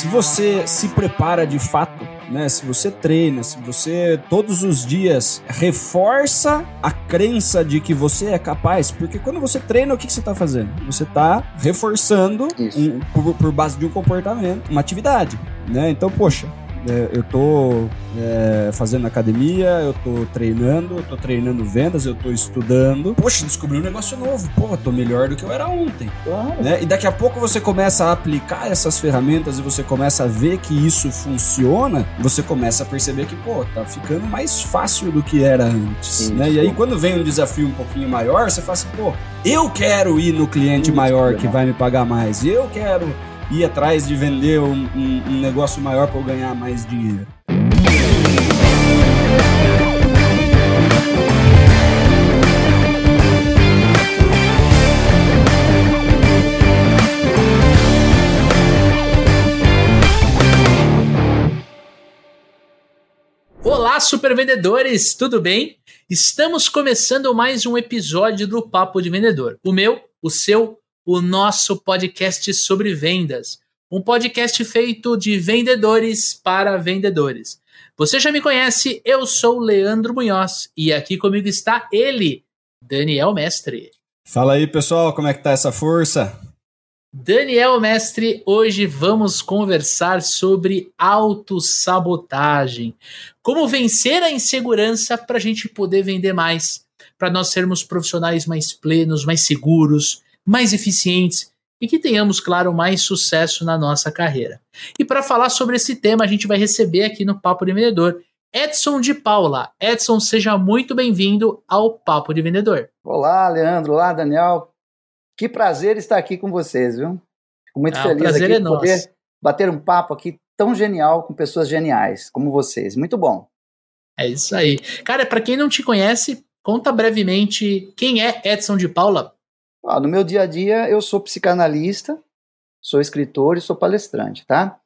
se você se prepara de fato, né? Se você treina, se você todos os dias reforça a crença de que você é capaz, porque quando você treina, o que, que você está fazendo? Você está reforçando um, por, por base de um comportamento, uma atividade, né? Então, poxa, eu tô é, fazendo academia, eu tô treinando, eu tô treinando vendas, eu tô estudando. Poxa, descobri um negócio novo. Pô, tô melhor do que eu era ontem. Claro. Né? E daqui a pouco você começa a aplicar essas ferramentas e você começa a ver que isso funciona, você começa a perceber que, pô, tá ficando mais fácil do que era antes. Né? E aí, quando vem um desafio um pouquinho maior, você fala assim, pô, eu quero ir no cliente maior que vai me pagar mais. Eu quero ir atrás de vender um, um, um negócio maior para eu ganhar mais dinheiro. Olá, super vendedores, tudo bem? Estamos começando mais um episódio do Papo de Vendedor. O meu, o seu, o nosso podcast sobre vendas. Um podcast feito de vendedores para vendedores. Você já me conhece, eu sou Leandro Munhoz e aqui comigo está ele, Daniel Mestre. Fala aí, pessoal, como é que tá essa força? Daniel Mestre, hoje vamos conversar sobre autossabotagem. Como vencer a insegurança para a gente poder vender mais, para nós sermos profissionais mais plenos, mais seguros, mais eficientes e que tenhamos, claro, mais sucesso na nossa carreira. E para falar sobre esse tema, a gente vai receber aqui no Papo de Vendedor Edson de Paula. Edson, seja muito bem-vindo ao Papo de Vendedor. Olá, Leandro. Olá, Daniel. Que prazer estar aqui com vocês, viu? Fico muito ah, feliz aqui é de poder nosso. bater um papo aqui tão genial com pessoas geniais como vocês. Muito bom. É isso aí. Cara, para quem não te conhece, conta brevemente quem é Edson de Paula ah, no meu dia a dia, eu sou psicanalista, sou escritor e sou palestrante, tá?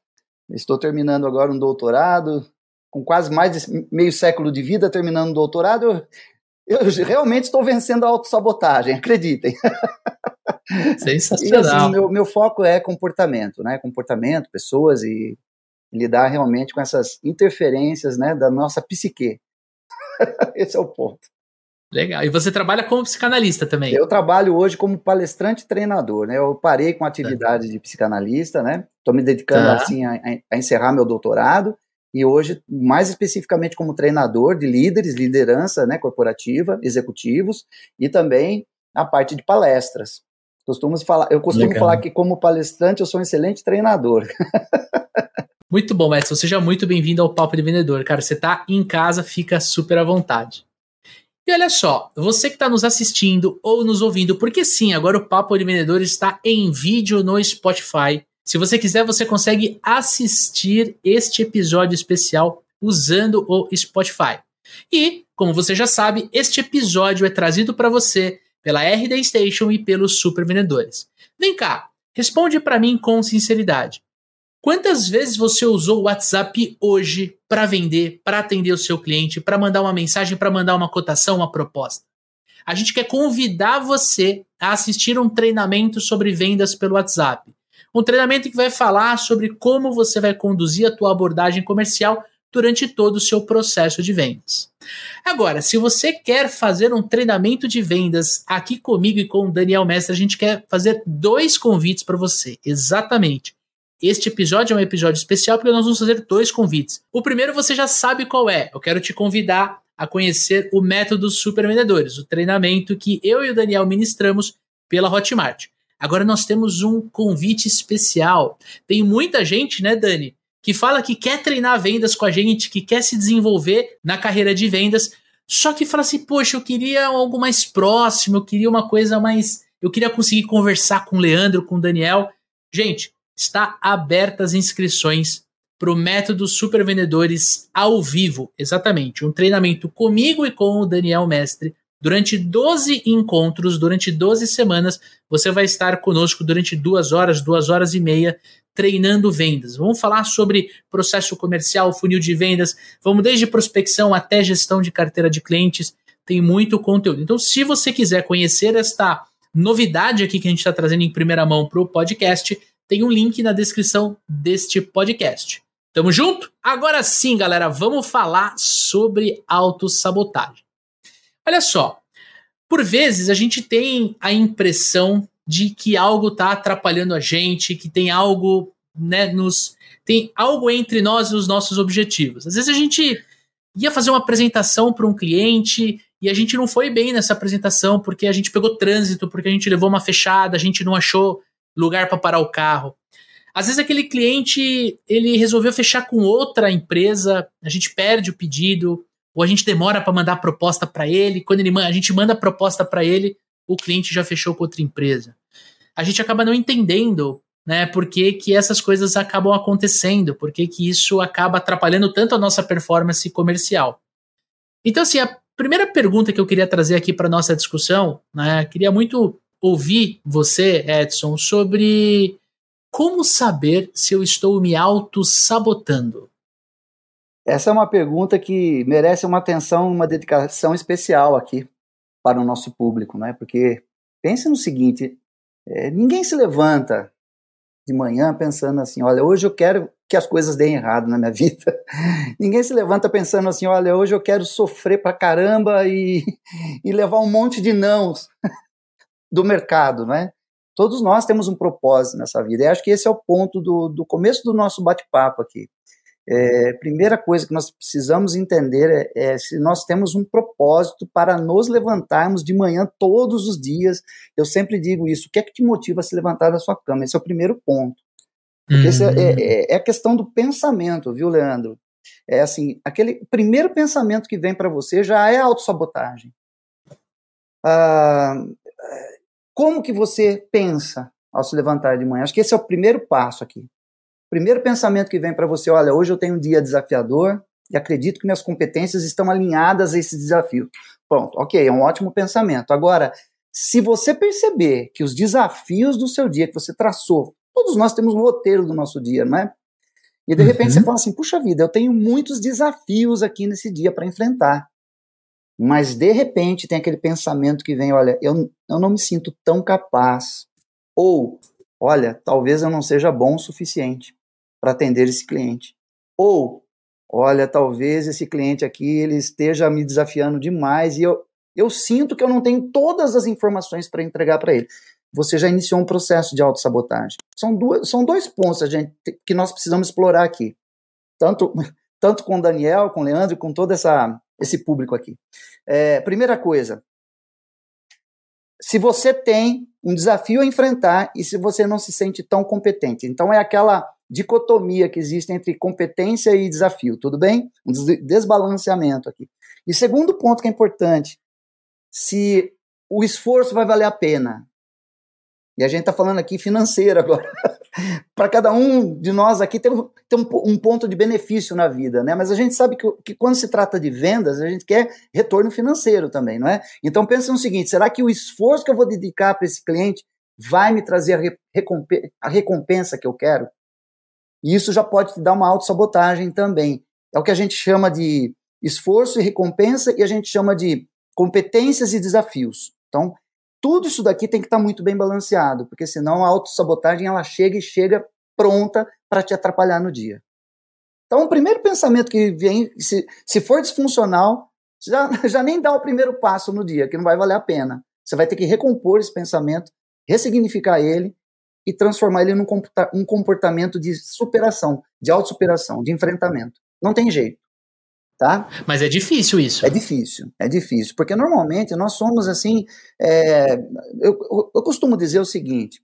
Estou terminando agora um doutorado, com quase mais de meio século de vida terminando um doutorado, eu, eu realmente estou vencendo a autossabotagem, acreditem. Sensacional. E assim, meu, meu foco é comportamento, né? Comportamento, pessoas e lidar realmente com essas interferências, né, da nossa psique. Esse é o ponto. Legal. E você trabalha como psicanalista também? Eu trabalho hoje como palestrante e treinador, né? Eu parei com a atividade tá. de psicanalista, né? Estou me dedicando tá. assim a, a, encerrar meu doutorado e hoje mais especificamente como treinador de líderes, liderança, né, corporativa, executivos e também a parte de palestras. Costumo falar, eu costumo Legal. falar que como palestrante eu sou um excelente treinador. Muito bom, Edson. Seja muito bem-vindo ao Papo de Vendedor. Cara, você está em casa, fica super à vontade. E olha só, você que está nos assistindo ou nos ouvindo, porque sim, agora o Papo de Vendedor está em vídeo no Spotify. Se você quiser, você consegue assistir este episódio especial usando o Spotify. E, como você já sabe, este episódio é trazido para você pela RD Station e pelos Super Vendedores. Vem cá, responde para mim com sinceridade. Quantas vezes você usou o WhatsApp hoje para vender, para atender o seu cliente, para mandar uma mensagem, para mandar uma cotação, uma proposta? A gente quer convidar você a assistir um treinamento sobre vendas pelo WhatsApp. Um treinamento que vai falar sobre como você vai conduzir a tua abordagem comercial durante todo o seu processo de vendas. Agora, se você quer fazer um treinamento de vendas aqui comigo e com o Daniel Mestre, a gente quer fazer dois convites para você. Exatamente. Este episódio é um episódio especial porque nós vamos fazer dois convites. O primeiro você já sabe qual é. Eu quero te convidar a conhecer o método Super Vendedores, o treinamento que eu e o Daniel ministramos pela Hotmart. Agora nós temos um convite especial. Tem muita gente, né, Dani, que fala que quer treinar vendas com a gente, que quer se desenvolver na carreira de vendas, só que fala assim: "Poxa, eu queria algo mais próximo, eu queria uma coisa mais, eu queria conseguir conversar com o Leandro, com o Daniel". Gente, está abertas as inscrições para o método Super Vendedores ao vivo, exatamente, um treinamento comigo e com o Daniel Mestre. Durante 12 encontros, durante 12 semanas, você vai estar conosco durante duas horas, duas horas e meia, treinando vendas. Vamos falar sobre processo comercial, funil de vendas, vamos desde prospecção até gestão de carteira de clientes, tem muito conteúdo. Então, se você quiser conhecer esta novidade aqui que a gente está trazendo em primeira mão para o podcast, tem um link na descrição deste podcast. Tamo junto? Agora sim, galera, vamos falar sobre autossabotagem. Olha só, por vezes a gente tem a impressão de que algo está atrapalhando a gente, que tem algo, né, nos tem algo entre nós e os nossos objetivos. Às vezes a gente ia fazer uma apresentação para um cliente e a gente não foi bem nessa apresentação porque a gente pegou trânsito, porque a gente levou uma fechada, a gente não achou lugar para parar o carro. Às vezes aquele cliente ele resolveu fechar com outra empresa, a gente perde o pedido, ou a gente demora para mandar a proposta para ele. Quando ele, a gente manda a proposta para ele, o cliente já fechou com outra empresa. A gente acaba não entendendo né, por que, que essas coisas acabam acontecendo, por que, que isso acaba atrapalhando tanto a nossa performance comercial. Então, assim, a primeira pergunta que eu queria trazer aqui para nossa discussão, né, queria muito ouvir você, Edson, sobre como saber se eu estou me auto-sabotando. Essa é uma pergunta que merece uma atenção, uma dedicação especial aqui para o nosso público, né? Porque pense no seguinte: é, ninguém se levanta de manhã pensando assim, olha, hoje eu quero que as coisas deem errado na minha vida. ninguém se levanta pensando assim, olha, hoje eu quero sofrer pra caramba e, e levar um monte de nãos do mercado, né? Todos nós temos um propósito nessa vida. E acho que esse é o ponto do, do começo do nosso bate-papo aqui. É, primeira coisa que nós precisamos entender é, é, se nós temos um propósito para nos levantarmos de manhã todos os dias. Eu sempre digo isso. O que é que te motiva a se levantar da sua cama? Esse é o primeiro ponto. Porque uhum. é, é, é, a questão do pensamento, viu, Leandro? É assim, aquele primeiro pensamento que vem para você já é autossabotagem. Ah, como que você pensa ao se levantar de manhã? Acho que esse é o primeiro passo aqui primeiro pensamento que vem para você, olha, hoje eu tenho um dia desafiador e acredito que minhas competências estão alinhadas a esse desafio. Pronto, ok, é um ótimo pensamento. Agora, se você perceber que os desafios do seu dia que você traçou, todos nós temos um roteiro do nosso dia, não é? E de uhum. repente você fala assim: puxa vida, eu tenho muitos desafios aqui nesse dia para enfrentar. Mas de repente tem aquele pensamento que vem: olha, eu, eu não me sinto tão capaz. Ou, olha, talvez eu não seja bom o suficiente para atender esse cliente. Ou, olha, talvez esse cliente aqui ele esteja me desafiando demais e eu, eu sinto que eu não tenho todas as informações para entregar para ele. Você já iniciou um processo de autossabotagem. São, duas, são dois pontos gente, que nós precisamos explorar aqui. Tanto, tanto com o Daniel, com o Leandro, com todo essa, esse público aqui. É, primeira coisa, se você tem um desafio a enfrentar e se você não se sente tão competente. Então é aquela dicotomia que existe entre competência e desafio, tudo bem? Um desbalanceamento aqui. E segundo ponto que é importante, se o esforço vai valer a pena. E a gente está falando aqui financeiro agora. Para cada um de nós aqui tem, um, tem um, um, ponto de benefício na vida, né? Mas a gente sabe que, que, quando se trata de vendas, a gente quer retorno financeiro também, não é? Então pensa no seguinte: será que o esforço que eu vou dedicar para esse cliente vai me trazer a, recompensa, a recompensa que eu quero? E isso já pode te dar uma autossabotagem também. É o que a gente chama de esforço e recompensa, e a gente chama de competências e desafios. Então, tudo isso daqui tem que estar muito bem balanceado, porque senão a autossabotagem ela chega e chega pronta para te atrapalhar no dia. Então, o primeiro pensamento que vem, se, se for disfuncional, já, já nem dá o primeiro passo no dia, que não vai valer a pena. Você vai ter que recompor esse pensamento, ressignificar ele e transformar ele num um comportamento de superação, de autossuperação, de enfrentamento. Não tem jeito. Tá? Mas é difícil isso. É difícil, é difícil, porque normalmente nós somos assim. É, eu, eu, costumo dizer o seguinte: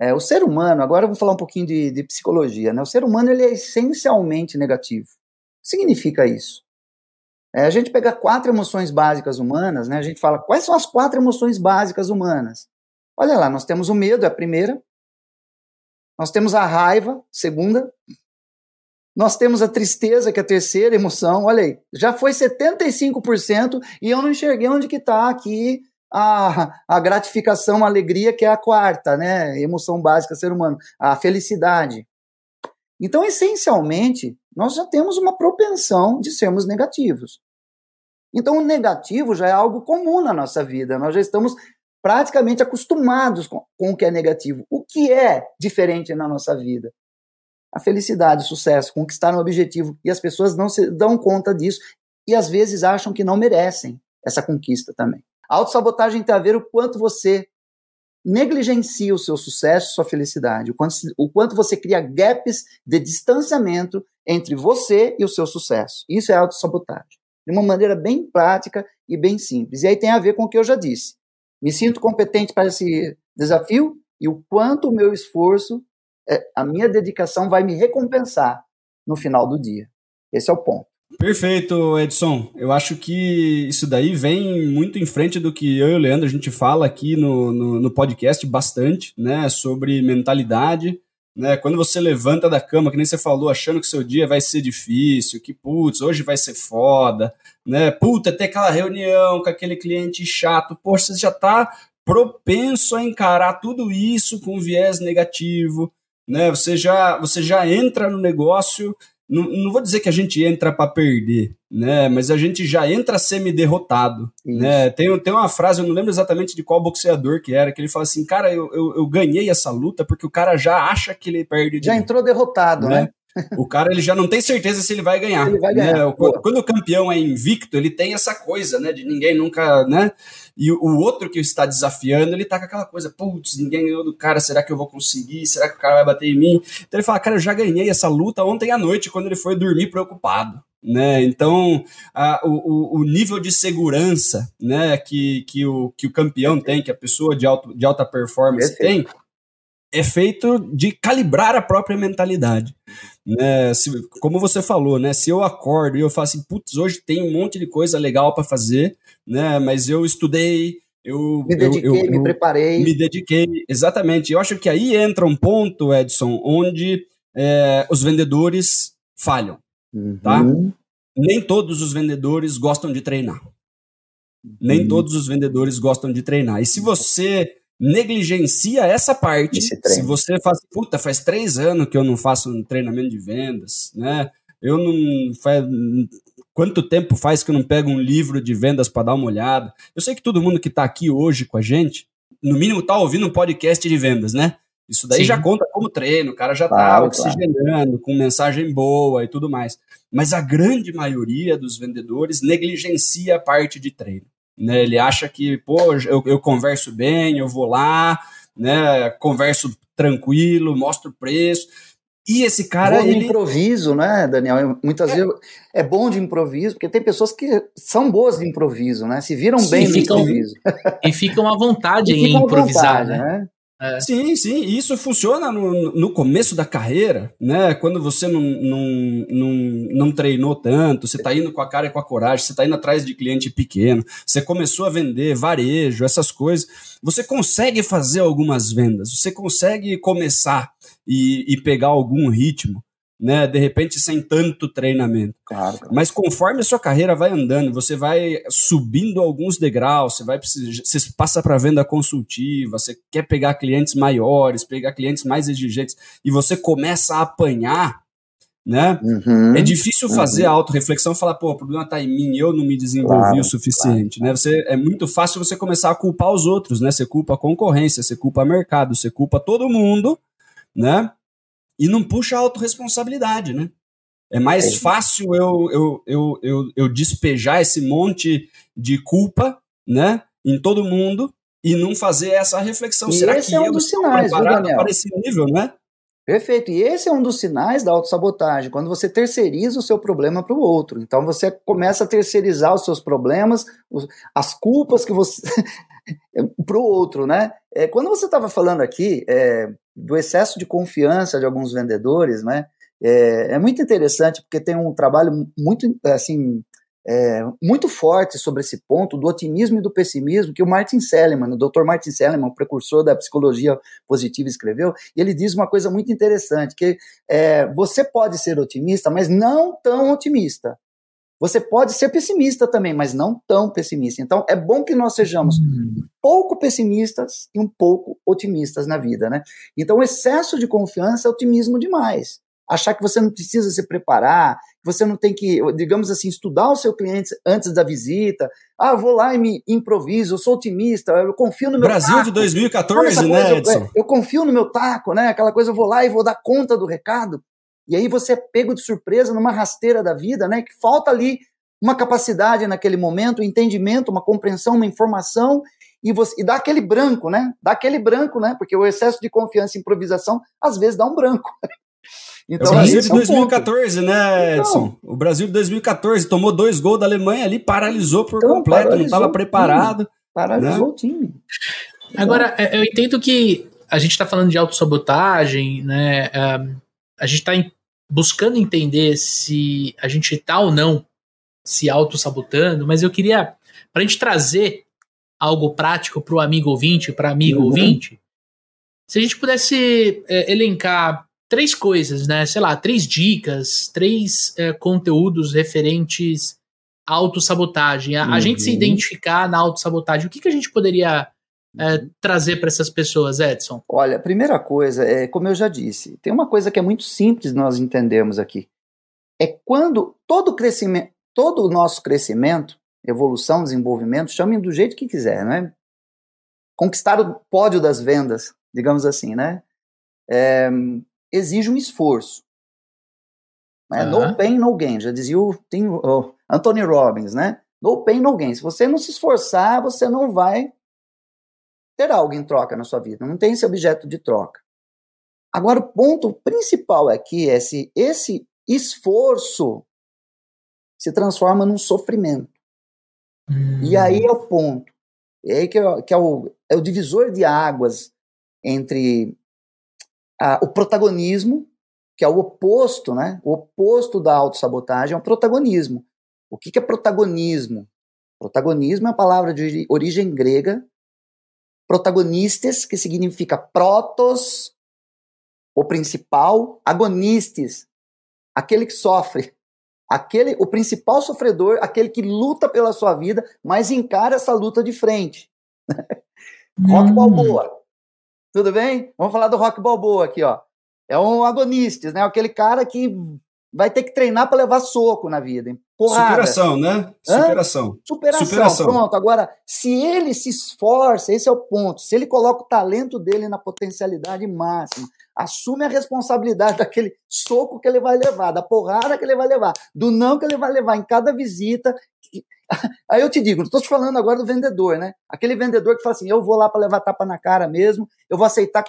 é, o ser humano, agora eu vou falar um pouquinho de, de psicologia, né? O ser humano ele é essencialmente negativo. O que significa isso? É, a gente pega quatro emoções básicas humanas, né? A gente fala quais são as quatro emoções básicas humanas. Olha lá, nós temos o medo, é a primeira, nós temos a raiva, segunda. Nós temos a tristeza, que é a terceira emoção. Olha aí, já foi 75% e eu não enxerguei onde que está aqui a, a gratificação, a alegria, que é a quarta, né? Emoção básica ser humano, a felicidade. Então, essencialmente, nós já temos uma propensão de sermos negativos. Então, o negativo já é algo comum na nossa vida. Nós já estamos praticamente acostumados com, com o que é negativo. O que é diferente na nossa vida? A felicidade, o sucesso, conquistar um objetivo. E as pessoas não se dão conta disso e às vezes acham que não merecem essa conquista também. A autossabotagem tem a ver o quanto você negligencia o seu sucesso, sua felicidade, o quanto, o quanto você cria gaps de distanciamento entre você e o seu sucesso. Isso é autossabotagem. De uma maneira bem prática e bem simples. E aí tem a ver com o que eu já disse. Me sinto competente para esse desafio e o quanto o meu esforço, a minha dedicação vai me recompensar no final do dia. Esse é o ponto. Perfeito, Edson. Eu acho que isso daí vem muito em frente do que eu e o Leandro a gente fala aqui no, no, no podcast bastante, né? Sobre mentalidade. Né? Quando você levanta da cama, que nem você falou, achando que seu dia vai ser difícil, que putz, hoje vai ser foda, né? Puta, ter aquela reunião com aquele cliente chato, poxa, você já tá propenso a encarar tudo isso com viés negativo, né? Você já, você já entra no negócio não, não vou dizer que a gente entra para perder, né? Mas a gente já entra semi-derrotado, né? Tem, tem uma frase, eu não lembro exatamente de qual boxeador que era, que ele fala assim, cara, eu, eu, eu ganhei essa luta porque o cara já acha que ele perde. já entrou derrotado, né? né? O cara ele já não tem certeza se ele vai ganhar. Ele vai ganhar. Né? Quando, quando, o campeão é invicto, ele tem essa coisa, né? De ninguém nunca, né? E o, outro que está desafiando, ele tá com aquela coisa, putz, ninguém ganhou do cara, será que eu vou conseguir? Será que o cara vai bater em mim? Então ele fala, cara, eu já ganhei essa luta ontem à noite, quando ele foi dormir preocupado. Né? Então, a, o, o nível de segurança né, que, que, o, que o campeão tem, que a pessoa de, alto, de alta performance tem, é feito de calibrar a própria mentalidade. Né? Se, como você falou, né? Se eu acordo e eu falo assim, putz, hoje tem um monte de coisa legal para fazer, né? Mas eu estudei, eu me dediquei, eu, eu, me preparei. Me dediquei, exatamente. Eu acho que aí entra um ponto, Edson, onde é, os vendedores falham, uhum. tá? Nem todos os vendedores gostam de treinar. Nem uhum. todos os vendedores gostam de treinar. E se você negligencia essa parte. Se você faz, puta, faz três anos que eu não faço um treinamento de vendas, né? Eu não faz, quanto tempo faz que eu não pego um livro de vendas para dar uma olhada? Eu sei que todo mundo que está aqui hoje com a gente, no mínimo está ouvindo um podcast de vendas, né? Isso daí Sim. já conta como treino, o cara já está claro, oxigenando, claro. com mensagem boa e tudo mais. Mas a grande maioria dos vendedores negligencia a parte de treino. Né? Ele acha que, pô, eu, eu converso bem, eu vou lá, né? Converso tranquilo, mostro o preço. E esse cara. Bom ele... improviso, né, Daniel? Muitas é. vezes é bom de improviso, porque tem pessoas que são boas de improviso, né? Se viram Sim, bem ficam, no improviso. E ficam à vontade em improvisar, vontade, né? né? É. Sim, sim, isso funciona no, no começo da carreira, né? Quando você não, não, não, não treinou tanto, você está indo com a cara e com a coragem, você está indo atrás de cliente pequeno, você começou a vender varejo, essas coisas, você consegue fazer algumas vendas, você consegue começar e, e pegar algum ritmo né? De repente sem tanto treinamento. Claro, claro. Mas conforme a sua carreira vai andando, você vai subindo alguns degraus, você vai você passa para venda consultiva, você quer pegar clientes maiores, pegar clientes mais exigentes e você começa a apanhar, né? Uhum, é difícil fazer uhum. a autorreflexão e falar, pô, o problema está em mim, eu não me desenvolvi claro, o suficiente, né? Você é muito fácil você começar a culpar os outros, né? Você culpa a concorrência, você culpa o mercado, você culpa todo mundo, né? E não puxa a autorresponsabilidade, né? É mais é. fácil eu, eu, eu, eu, eu despejar esse monte de culpa, né, em todo mundo e não fazer essa reflexão. E Será esse que é um dos sinais, viu, Daniel? para esse nível, né? Perfeito. E esse é um dos sinais da autossabotagem, quando você terceiriza o seu problema para o outro. Então você começa a terceirizar os seus problemas, as culpas que você. para o outro, né? É, quando você estava falando aqui é, do excesso de confiança de alguns vendedores, né? É, é, muito interessante porque tem um trabalho muito assim é, muito forte sobre esse ponto do otimismo e do pessimismo que o Martin Seligman, o Dr. Martin Seligman, o precursor da psicologia positiva, escreveu. E ele diz uma coisa muito interessante que é, você pode ser otimista, mas não tão otimista. Você pode ser pessimista também, mas não tão pessimista. Então, é bom que nós sejamos um pouco pessimistas e um pouco otimistas na vida, né? Então, o excesso de confiança é otimismo demais. achar que você não precisa se preparar, que você não tem que, digamos assim, estudar o seu cliente antes da visita. Ah, eu vou lá e me improviso, eu sou otimista, eu confio no meu Brasil taco. de 2014, né, coisa, Edson? Eu, eu confio no meu taco, né? Aquela coisa, eu vou lá e vou dar conta do recado. E aí você é pego de surpresa numa rasteira da vida, né? Que falta ali uma capacidade naquele momento, um entendimento, uma compreensão, uma informação, e, você, e dá aquele branco, né? Dá aquele branco, né? Porque o excesso de confiança e improvisação, às vezes, dá um branco. Então, é o Brasil de 2014, um né, Edson? Então, o Brasil de 2014 tomou dois gols da Alemanha ali, paralisou por então, completo, não estava preparado. Paralisou né? o time. Agora, é, eu entendo que a gente está falando de autossabotagem, né? a gente está buscando entender se a gente está ou não se auto-sabotando, mas eu queria, para a gente trazer algo prático para o amigo ouvinte, para amigo uhum. ouvinte, se a gente pudesse é, elencar três coisas, né? Sei lá, três dicas, três é, conteúdos referentes à autossabotagem, a, uhum. a gente se uhum. identificar na autossabotagem, o que, que a gente poderia é, trazer para essas pessoas, Edson? Olha, a primeira coisa é, como eu já disse, tem uma coisa que é muito simples nós entendemos aqui. É quando todo crescimento, todo o nosso crescimento, evolução, desenvolvimento, chamem do jeito que quiser, né? Conquistar o pódio das vendas, digamos assim, né? É, exige um esforço. Né? Uhum. No pain, no gain, já dizia o, tem, o Anthony Robbins, né? No pain, no gain. Se você não se esforçar, você não vai ter algo em troca na sua vida. Não tem esse objeto de troca. Agora, o ponto principal aqui é se esse esforço se transforma num sofrimento. Hum. E aí é o ponto. E aí que, é, que é, o, é o divisor de águas entre a, o protagonismo, que é o oposto, né? O oposto da autossabotagem é o protagonismo. O que, que é protagonismo? Protagonismo é a palavra de origem grega, protagonistas, que significa protos, o principal, agonistes, aquele que sofre, aquele, o principal sofredor, aquele que luta pela sua vida, mas encara essa luta de frente. rock hum. Balboa. Tudo bem? Vamos falar do Rock Balboa aqui, ó. É um agonista, né? Aquele cara que vai ter que treinar para levar soco na vida. Porrada. Superação, né? Superação. Superação. Superação. Pronto. Agora, se ele se esforça, esse é o ponto. Se ele coloca o talento dele na potencialidade máxima, assume a responsabilidade daquele soco que ele vai levar, da porrada que ele vai levar, do não que ele vai levar em cada visita. Aí eu te digo, estou te falando agora do vendedor, né? Aquele vendedor que fala assim: eu vou lá para levar tapa na cara mesmo, eu vou aceitar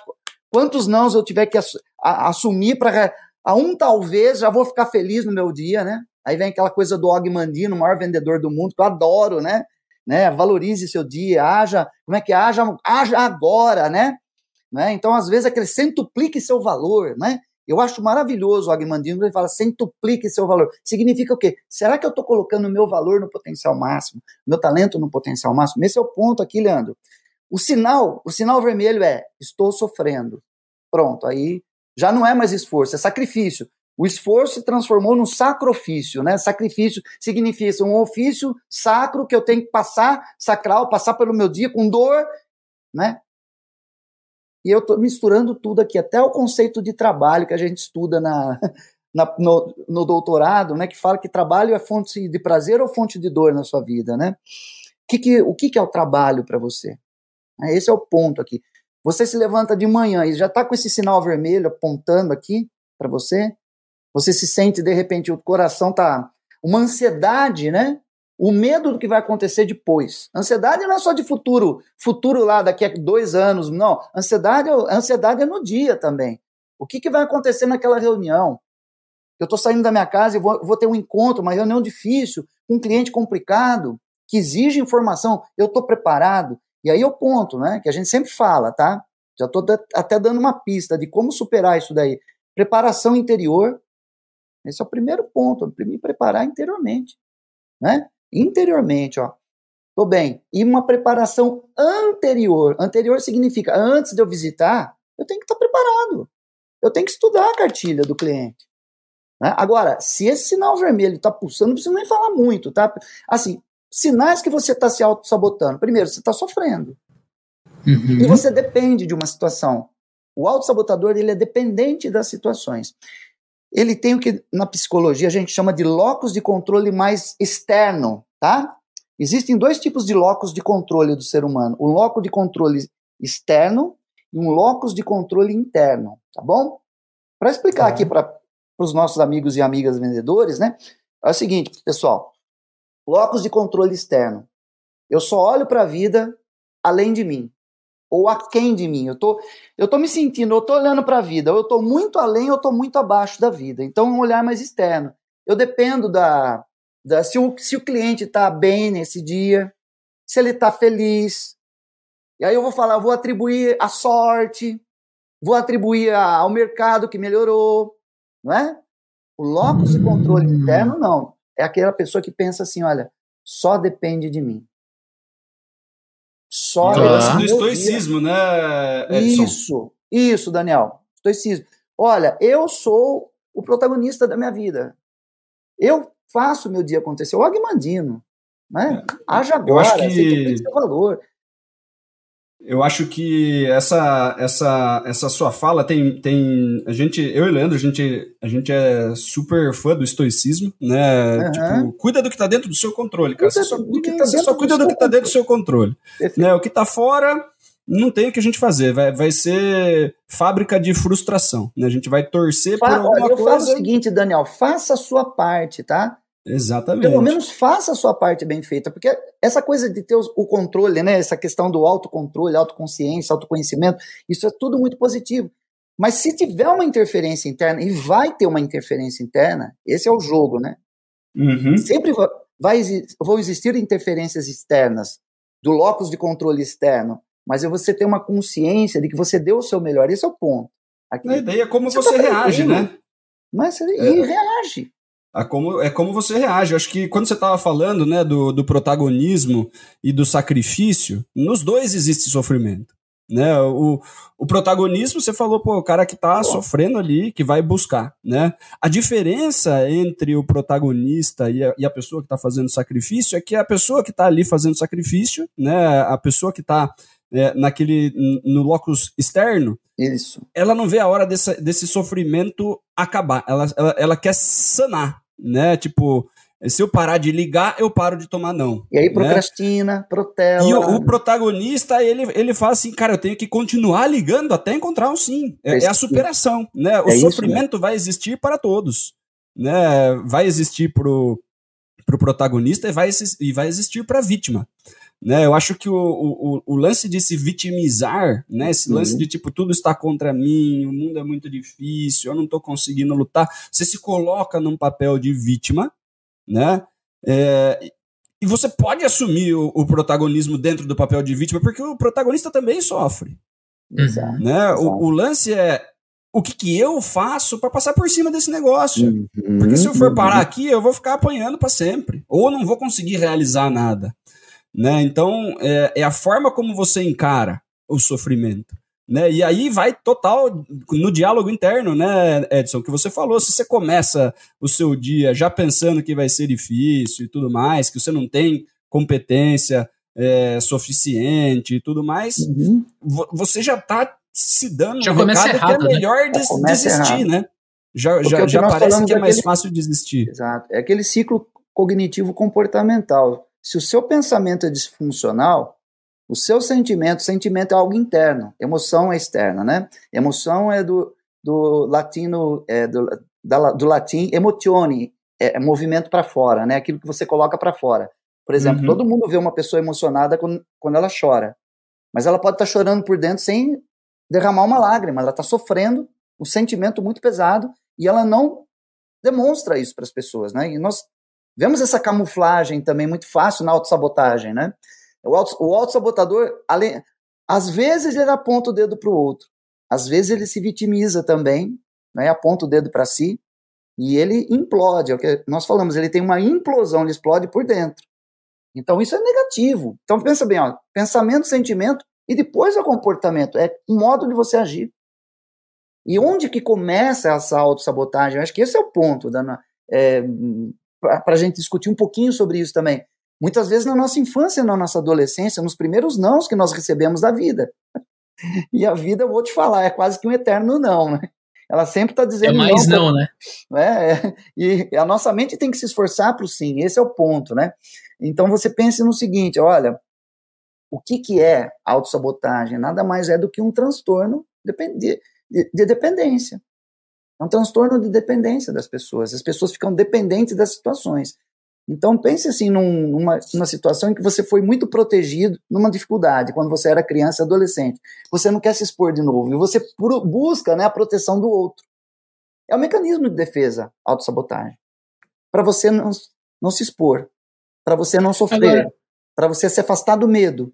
quantos nãos eu tiver que assumir para a um talvez já vou ficar feliz no meu dia, né? Aí vem aquela coisa do Og Mandino, o maior vendedor do mundo, que eu adoro, né? né? Valorize seu dia, haja, como é que é? haja, haja agora, né? Né? Então, às vezes, aquele centuplique seu valor, né? Eu acho maravilhoso o Agmandino, ele fala centuplique seu valor. Significa o quê? Será que eu estou colocando o meu valor no potencial máximo, meu talento no potencial máximo? Esse é o ponto aqui, Leandro. O sinal, o sinal vermelho é estou sofrendo. Pronto, aí já não é mais esforço, é sacrifício. O esforço se transformou num sacrifício, né? Sacrifício significa um ofício sacro que eu tenho que passar, sacral, passar pelo meu dia com dor, né? E eu estou misturando tudo aqui, até o conceito de trabalho que a gente estuda na, na no, no, doutorado, né, que fala que trabalho é fonte de prazer ou fonte de dor na sua vida, né? Que que, o que, que é o trabalho para você? Esse é o ponto aqui. Você se levanta de manhã e já está com esse sinal vermelho apontando aqui para você. Você se sente, de repente, o coração tá. Uma ansiedade, né? o medo do que vai acontecer depois. Ansiedade não é só de futuro, futuro lá daqui a dois anos, não. Ansiedade, ansiedade é no dia também. O que, que vai acontecer naquela reunião? Eu estou saindo da minha casa e vou, vou, ter um encontro, uma reunião difícil, um cliente complicado, que exige informação. Eu estou preparado. E aí é o ponto, né? Que a gente sempre fala, tá? Já estou até dando uma pista de como superar isso daí. Preparação interior. Esse é o primeiro ponto, me preparar interiormente, né? interiormente, ó. Tô bem. E uma preparação anterior. Anterior significa antes de eu visitar, eu tenho que estar preparado. Eu tenho que estudar a cartilha do cliente. Né? Agora, se esse sinal vermelho está pulsando, não precisa nem falar muito, tá? Assim, sinais que você está se auto-sabotando. Primeiro, você está sofrendo. Uhum. E você depende de uma situação. O auto-sabotador, ele é dependente das situações. ele tem o que na psicologia a gente chama de locus de controle mais externo, tá? Existem dois tipos de locus de controle do ser humano: um locus de controle externo e um locus de controle interno, tá bom? Para explicar aqui para os nossos amigos e amigas vendedores, né? É o seguinte, pessoal: locus de controle externo. Eu só olho para a vida além de mim ou aquém de mim. Eu tô, eu tô me sentindo, eu tô olhando para a vida, ou eu tô muito além, ou eu tô muito abaixo da vida. Então, é um olhar mais externo. Eu dependo da, da se, o, se o cliente está bem nesse dia, se ele está feliz. E aí eu vou falar, vou atribuir a sorte, vou atribuir a, ao mercado que melhorou, não é? O locus de controle interno, não. É aquela pessoa que pensa assim, olha, só depende de mim. Só ah. do estoicismo, dia. né, Edson? Isso, isso, Daniel. Estoicismo. Olha, eu sou o protagonista da minha vida. Eu faço o meu dia acontecer. O Agmandino, né? É. Haja agora, eu acho que... tem valor. Eu acho que essa essa essa sua fala tem tem a gente eu e Leandro a gente a gente é super fã do estoicismo, né? Uhum. Tipo, cuida do que está dentro do seu controle, cara. Cuida você só, do que tá você só cuida do, do que está dentro do seu controle, né? O que está fora não tem o que a gente fazer, vai, vai ser fábrica de frustração, né? A gente vai torcer Fa por alguma olha, eu coisa. Eu faço o seguinte, Daniel, faça a sua parte, tá? Exatamente. Pelo menos faça a sua parte bem feita, porque essa coisa de ter o controle, né, essa questão do autocontrole, autoconsciência, autoconhecimento, isso é tudo muito positivo. Mas se tiver uma interferência interna, e vai ter uma interferência interna, esse é o jogo, né? Uhum. Sempre vai, vão existir interferências externas, do locus de controle externo, mas é você ter uma consciência de que você deu o seu melhor, esse é o ponto. Aqui, a ideia é como você, você tá reage, né? Mas é. reage. É como, é como você reage. Eu acho que quando você estava falando né, do, do protagonismo e do sacrifício, nos dois existe sofrimento. Né? O, o protagonismo, você falou, pô, o cara que está sofrendo ali, que vai buscar. Né? A diferença entre o protagonista e a, e a pessoa que está fazendo sacrifício é que a pessoa que está ali fazendo sacrifício, né, a pessoa que está é, naquele no locus externo, isso. Ela não vê a hora desse, desse sofrimento acabar. Ela, ela, ela quer sanar, né? Tipo, se eu parar de ligar, eu paro de tomar não. E aí né? procrastina, né? protela. E o, o, protagonista, ele, ele fala assim, cara, eu tenho que continuar ligando até encontrar um sim. É, é a superação, né? O é sofrimento isso, né? vai existir para todos, né? Vai existir pro, pro protagonista e vai, e vai existir para a vítima. Né, eu acho que o, o, o, lance de se vitimizar, né, esse lance uhum. de tipo, tudo está contra mim, o mundo é muito difícil, eu não estou conseguindo lutar, você se coloca num papel de vítima, né, é, e você pode assumir o, o, protagonismo dentro do papel de vítima, porque o protagonista também sofre. Exato. Né? Exato. O, o, lance é o que, que eu faço para passar por cima desse negócio. Uhum. Porque se eu for parar aqui, eu vou ficar apanhando para sempre. Ou não vou conseguir realizar nada. Né? Então, é, é a forma como você encara o sofrimento. Né? E aí vai total no diálogo interno, né, Edson, que você falou, se você começa o seu dia já pensando que vai ser difícil e tudo mais, que você não tem competência é, suficiente e tudo mais, uhum. você já está se dando já um começa errado, que é melhor né? des desistir, né? Já, já, já parece que é mais fácil desistir. Exato. É aquele ciclo cognitivo comportamental. Se o seu pensamento é disfuncional, o seu sentimento, sentimento é algo interno, emoção é externa, né? Emoção é do, do latino, é do, da, do latim emotione, é, é movimento para fora, né? Aquilo que você coloca para fora. Por exemplo, uhum. todo mundo vê uma pessoa emocionada quando, quando ela chora, mas ela pode estar tá chorando por dentro sem derramar uma lágrima, ela está sofrendo um sentimento muito pesado e ela não demonstra isso para as pessoas, né? E nós Vemos essa camuflagem também muito fácil na autossabotagem, né? O, auto, autossabotador, às vezes ele aponta o dedo para o outro, às vezes ele se vitimiza também, né? aponta o dedo para si, e ele implode, é o que nós falamos, ele tem uma implosão, ele explode por dentro. Então isso é negativo. Então pensa bem, ó, pensamento, sentimento e depois o comportamento, é o modo de você agir. E onde que começa essa autossabotagem? Acho que esse é o ponto, Dana. É, para a gente discutir um pouquinho sobre isso também. Muitas vezes na nossa infância, na nossa adolescência, nos primeiros nãos que nós recebemos da vida. E a vida, eu vou te falar, é quase que um eterno não, né? ela sempre está dizendo é mais não, não né? É, é, e a nossa mente tem que se esforçar para o sim, esse é o ponto, né? Então você pense no seguinte, olha, o que, que é autossabotagem? Nada mais é do que um transtorno de, de, de dependência. É um transtorno de dependência das pessoas. As pessoas ficam dependentes das situações. Então pense assim num, numa, numa situação em que você foi muito protegido numa dificuldade quando você era criança e adolescente. Você não quer se expor de novo e você busca né, a proteção do outro. É um mecanismo de defesa, autossabotagem. Para você não, não se expor, para você não sofrer, para você se afastar do medo.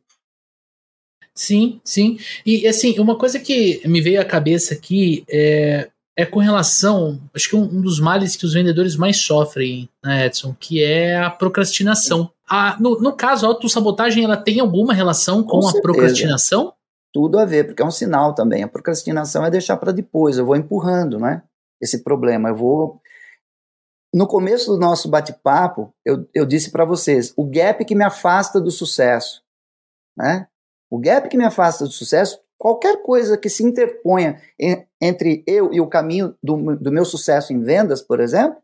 Sim, sim. E assim, uma coisa que me veio à cabeça aqui é é com relação, acho que um, um, dos males que os vendedores mais sofrem, né, Edson, que é a procrastinação. A, no, no caso, a autossabotagem, ela tem alguma relação com, com a procrastinação? Tudo a ver, porque é um sinal também. A procrastinação é deixar para depois, eu vou empurrando, né? Esse problema, eu vou. No começo do nosso bate-papo, eu, eu disse para vocês: o gap que me afasta do sucesso, né? O gap que me afasta do sucesso qualquer coisa que se interponha entre eu e o caminho do, do meu sucesso em vendas, por exemplo,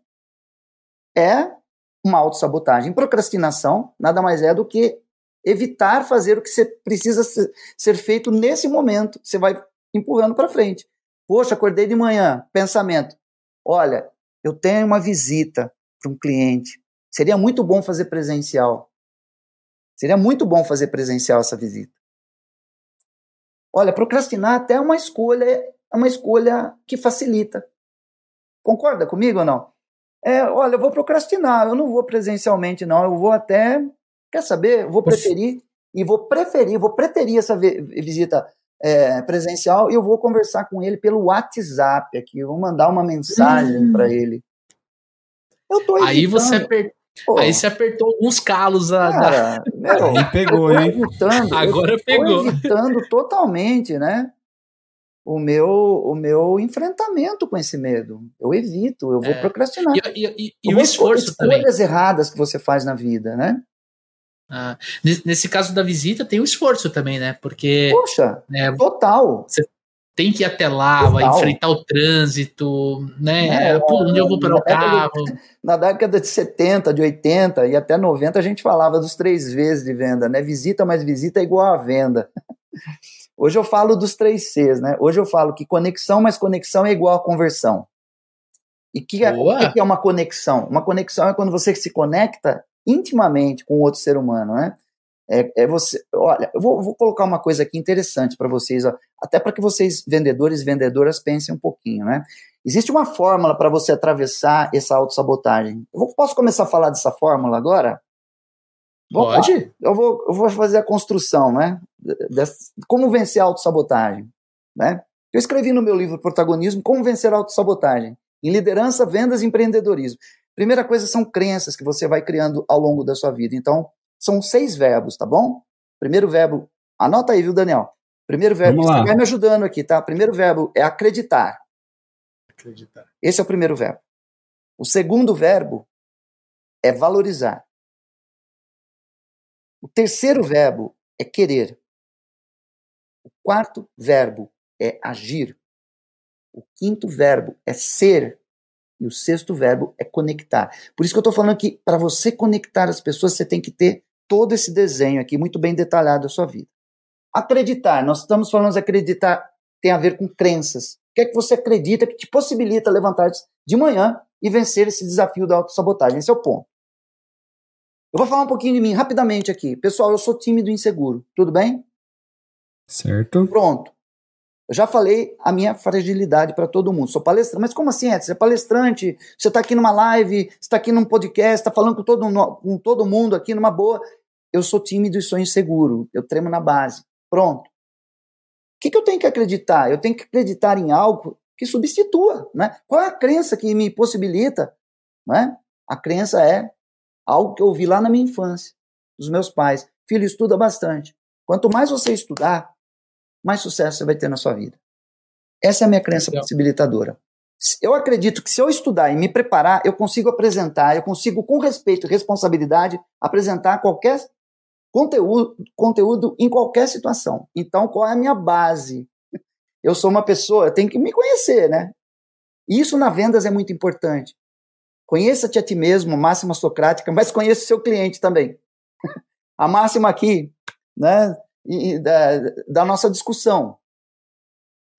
é uma autossabotagem. Procrastinação nada mais é do que evitar fazer o que você precisa ser feito nesse momento. Você vai empurrando para frente. Poxa, acordei de manhã, pensamento. Olha, eu tenho uma visita para um cliente. Seria muito bom fazer presencial. Seria muito bom fazer presencial essa visita. Olha, procrastinar até é uma escolha, é uma escolha que facilita. Concorda comigo ou não? É, olha, eu vou procrastinar, eu não vou presencialmente, não, eu vou até, quer saber, eu vou preferir, e vou preferir, vou preterir essa visita é, presencial e eu vou conversar com ele pelo WhatsApp aqui, eu vou mandar uma mensagem hum. para ele. Eu tô Aí você apertou. Pô. Aí você apertou alguns calos. A, Cara, da... meu, pegou, hein? Evitando, Agora pegou. evitando totalmente, né? O meu, o meu enfrentamento com esse medo. Eu evito, eu vou é. procrastinar. E, e, e, e o esforço também. Escolhas erradas que você faz na vida, né? Ah, nesse caso da visita, tem o esforço também, né? Porque. Poxa, né, total. Você tem que ir até lá, Total. vai enfrentar o trânsito, né? É, Por onde eu vou para o carro. Na década de 70, de 80 e até 90, a gente falava dos três vezes de venda, né? Visita mais visita é igual a venda. Hoje eu falo dos três Cs, né? Hoje eu falo que conexão mais conexão é igual a conversão. E que é, o que é uma conexão? Uma conexão é quando você se conecta intimamente com outro ser humano, né? É, é você, olha, eu vou, vou, colocar uma coisa aqui interessante para vocês, ó, até para que vocês, vendedores e vendedoras, pensem um pouquinho, né? Existe uma fórmula para você atravessar essa autossabotagem. Eu vou, posso começar a falar dessa fórmula agora? Pode. Eu vou, eu vou fazer a construção, né? Dessa, como vencer a autossabotagem, né? Eu escrevi no meu livro Protagonismo Como Vencer a Autossabotagem, em liderança, vendas e empreendedorismo. Primeira coisa são crenças que você vai criando ao longo da sua vida. Então, são seis verbos, tá bom? Primeiro verbo, anota aí, viu, Daniel? Primeiro verbo, você vai me ajudando aqui, tá? Primeiro verbo é acreditar. Acreditar. Esse é o primeiro verbo. O segundo verbo é valorizar. O terceiro verbo é querer. O quarto verbo é agir. O quinto verbo é ser. E o sexto verbo é conectar. Por isso que eu estou falando que para você conectar as pessoas, você tem que ter todo esse desenho aqui, muito bem detalhado da sua vida. Acreditar, nós estamos falando de acreditar, tem a ver com crenças. O que é que você acredita que te possibilita levantar de manhã e vencer esse desafio da autossabotagem? Esse é o ponto. Eu vou falar um pouquinho de mim rapidamente aqui. Pessoal, eu sou tímido e inseguro, tudo bem? Certo. Pronto. Eu já falei a minha fragilidade para todo mundo. Sou palestrante. Mas como assim, Edson? Você é palestrante, você está aqui numa live, você está aqui num podcast, está falando com todo, com todo mundo aqui numa boa eu sou tímido e sou inseguro, eu tremo na base. Pronto. O que, que eu tenho que acreditar? Eu tenho que acreditar em algo que substitua, né? Qual é a crença que me possibilita, né? A crença é algo que eu ouvi lá na minha infância, dos meus pais. Filho, estuda bastante. Quanto mais você estudar, mais sucesso você vai ter na sua vida. Essa é a minha crença Legal. possibilitadora. Eu acredito que se eu estudar e me preparar, eu consigo apresentar, eu consigo, com respeito e responsabilidade, apresentar qualquer conteúdo, conteúdo em qualquer situação. Então, qual é a minha base? Eu sou uma pessoa, eu tenho que me conhecer, né? Isso na vendas é muito importante. Conheça-te a ti mesmo, máxima socrática, mas conheça o seu cliente também. a máxima aqui, né, da, da nossa discussão.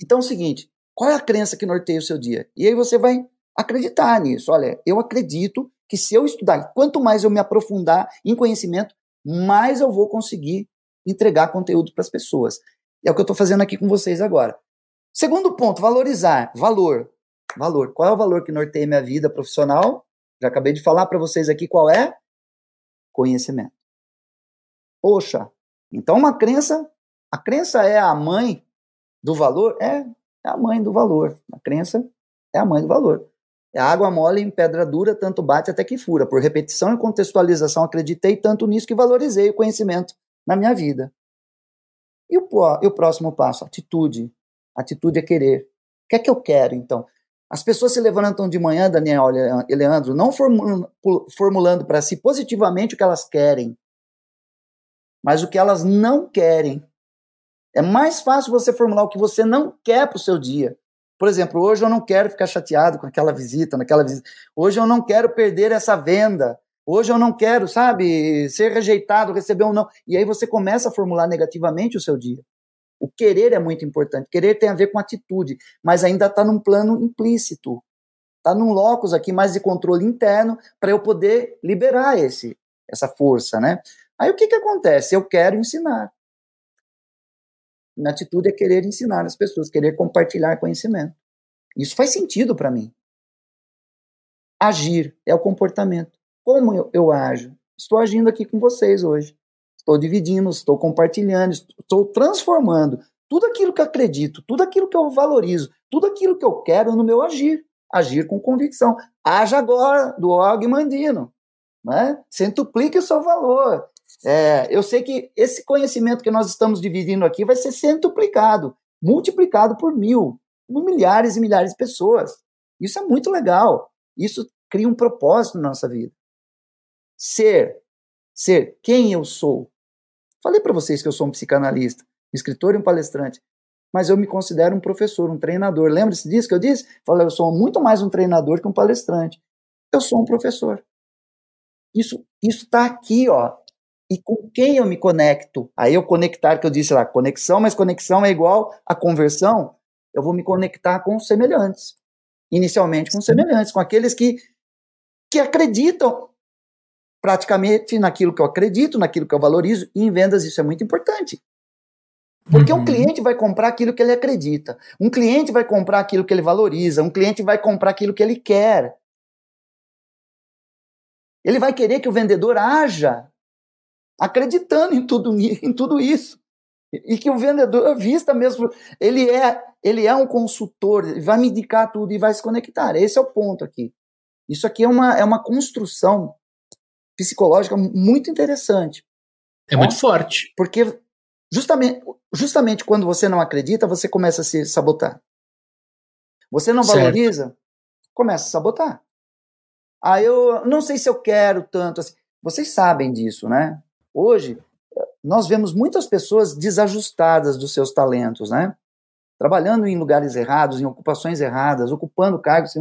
Então é o seguinte, qual é a crença que norteia o seu dia? E aí você vai acreditar nisso. Olha, eu acredito que se eu estudar, quanto mais eu me aprofundar em conhecimento, mais eu vou conseguir entregar conteúdo para as pessoas. E é o que eu estou fazendo aqui com vocês agora. Segundo ponto, valorizar. Valor. Valor. Qual é o valor que norteia minha vida profissional? Já acabei de falar para vocês aqui qual é? Conhecimento. Poxa, então uma crença, a crença é a mãe do valor? É, é a mãe do valor. A crença é a mãe do valor. É água mole em pedra dura, tanto bate até que fura. Por repetição e contextualização, acreditei tanto nisso que valorizei o conhecimento na minha vida. E o, e o próximo passo? Atitude. Atitude é querer. O que é que eu quero, então? As pessoas se levantam de manhã, Daniel e Leandro, não formulando para si positivamente o que elas querem, mas o que elas não querem. É mais fácil você formular o que você não quer para o seu dia. Por exemplo, hoje eu não quero ficar chateado com aquela visita, naquela visita. Hoje eu não quero perder essa venda. Hoje eu não quero, sabe, ser rejeitado, receber um não. E aí você começa a formular negativamente o seu dia. O querer é muito importante. Querer tem a ver com atitude, mas ainda está num plano implícito. Está num locus aqui mais de controle interno para eu poder liberar esse essa força, né? Aí o que, que acontece? Eu quero ensinar. Minha atitude é querer ensinar as pessoas, querer compartilhar conhecimento. Isso faz sentido para mim. Agir é o comportamento. Como eu, eu ajo? Estou agindo aqui com vocês hoje. Estou dividindo, estou compartilhando, estou transformando tudo aquilo que eu acredito, tudo aquilo que eu valorizo, tudo aquilo que eu quero no meu agir. Agir com convicção. Haja agora, do Og Mandino. Né? Centuplique o seu valor. É, eu sei que esse conhecimento que nós estamos dividindo aqui vai ser centuplicado, multiplicado por mil, por milhares e milhares de pessoas. Isso é muito legal. Isso cria um propósito na nossa vida. Ser, ser quem eu sou. Falei para vocês que eu sou um psicanalista, um escritor e um palestrante, mas eu me considero um professor, um treinador. Lembra-se disso que eu disse? Falei, eu sou muito mais um treinador que um palestrante. Eu sou um professor. Isso isso está aqui, ó, e com quem eu me conecto. Aí eu conectar, que eu disse lá, conexão, mas conexão é igual a conversão. Eu vou me conectar com os semelhantes. Inicialmente com os semelhantes, com aqueles que, que acreditam praticamente naquilo que eu acredito, naquilo que eu valorizo, e em vendas isso é muito importante. Porque uhum. um cliente vai comprar aquilo que ele acredita, um cliente vai comprar aquilo que ele valoriza, um cliente vai comprar aquilo que ele quer. Ele vai querer que o vendedor haja acreditando em tudo, em tudo isso. E que o vendedor vista mesmo, ele é, ele é um consultor, ele vai me indicar tudo e vai se conectar. Esse é o ponto aqui. Isso aqui é uma, é uma construção psicológica muito interessante. É muito forte. Porque justamente, justamente quando você não acredita, você começa a se sabotar. Você não valoriza, certo. começa a sabotar. Ah, eu não sei se eu quero tanto assim. Vocês sabem disso, né? Hoje, nós vemos muitas pessoas desajustadas dos seus talentos, né? Trabalhando em lugares errados, em ocupações erradas, ocupando cargos que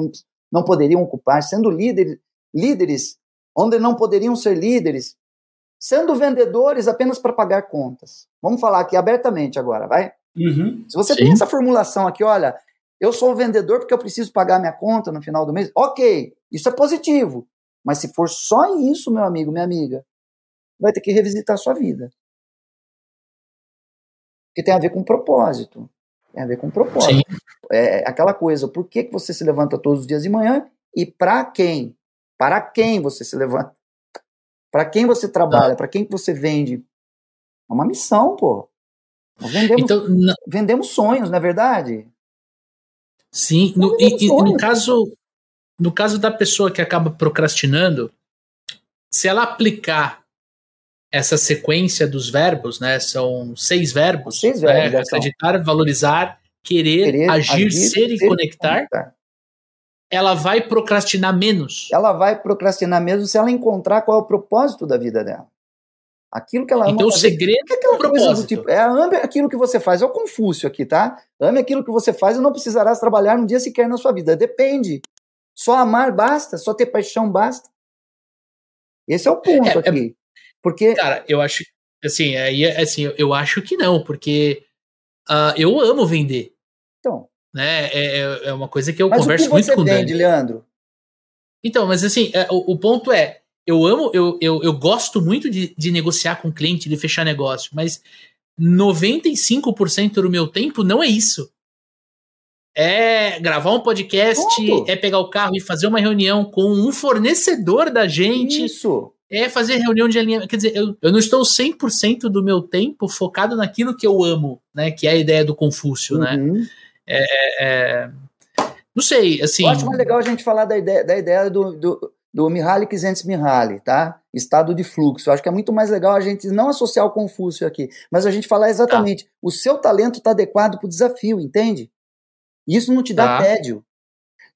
não poderiam ocupar, sendo líderes, líderes onde não poderiam ser líderes, sendo vendedores apenas para pagar contas. Vamos falar aqui abertamente agora, vai? Uhum, Se você sim. tem essa formulação aqui, olha, eu sou vendedor porque eu preciso pagar minha conta no final do mês, ok, isso é positivo. Mas se for só isso, meu amigo, minha amiga, vai ter que revisitar a sua vida. Que tem a ver com propósito. Tem a ver com propósito. Sim. É, é aquela coisa, por que, que você se levanta todos os dias de manhã e para quem? Para quem você se levanta? Para quem você trabalha? Para quem que você vende? É uma missão, pô. Nós vendemos, então, vendemos sonhos, não é verdade? Sim, no, e, e, no caso no caso da pessoa que acaba procrastinando, se ela aplicar essa sequência dos verbos, né? São seis verbos. Seis verbos né? Acreditar, valorizar, querer, querer agir, agir, ser, e conectar. conectar. Ela vai procrastinar menos. Ela vai procrastinar menos se ela encontrar qual é o propósito da vida dela. Aquilo que ela ama Então o segredo é é aquela o coisa do propósito. tipo, é, ame aquilo que você faz. É o Confúcio aqui, tá? Ame aquilo que você faz e não precisarás trabalhar um dia sequer na sua vida. Depende. Só amar basta, só ter paixão basta. Esse é o ponto É, é- aqui. Porque Cara, eu acho, assim, aí, assim, eu- acho que não, porque ah, eu amo vender, então, né? É, é- é uma coisa que eu mas o que converso muito com o vende, Dani. Leandro? Então, mas assim, é, o, o ponto é, eu amo, eu, eu, eu gosto muito de, de negociar com o cliente, de fechar negócio, mas 95% do meu tempo não é isso. É gravar um podcast, Ponto. é pegar o carro e fazer uma reunião com um fornecedor da gente, Isso. É fazer reunião de alinhamento. Quer dizer, eu, eu não estou 100% do meu tempo focado naquilo que eu amo, né? Que é a ideia do Confúcio, né? Uhum. É, não sei, assim. Eu acho mais legal a gente falar da ideia, da ideia do, do, do Mihaly Csikszentmihalyi, tá? Estado de fluxo. Eu acho que é muito mais legal a gente não associar o Confúcio aqui, mas a gente falar exatamente, o seu talento está adequado para o desafio, entende? Isso não te dá Tá. tédio.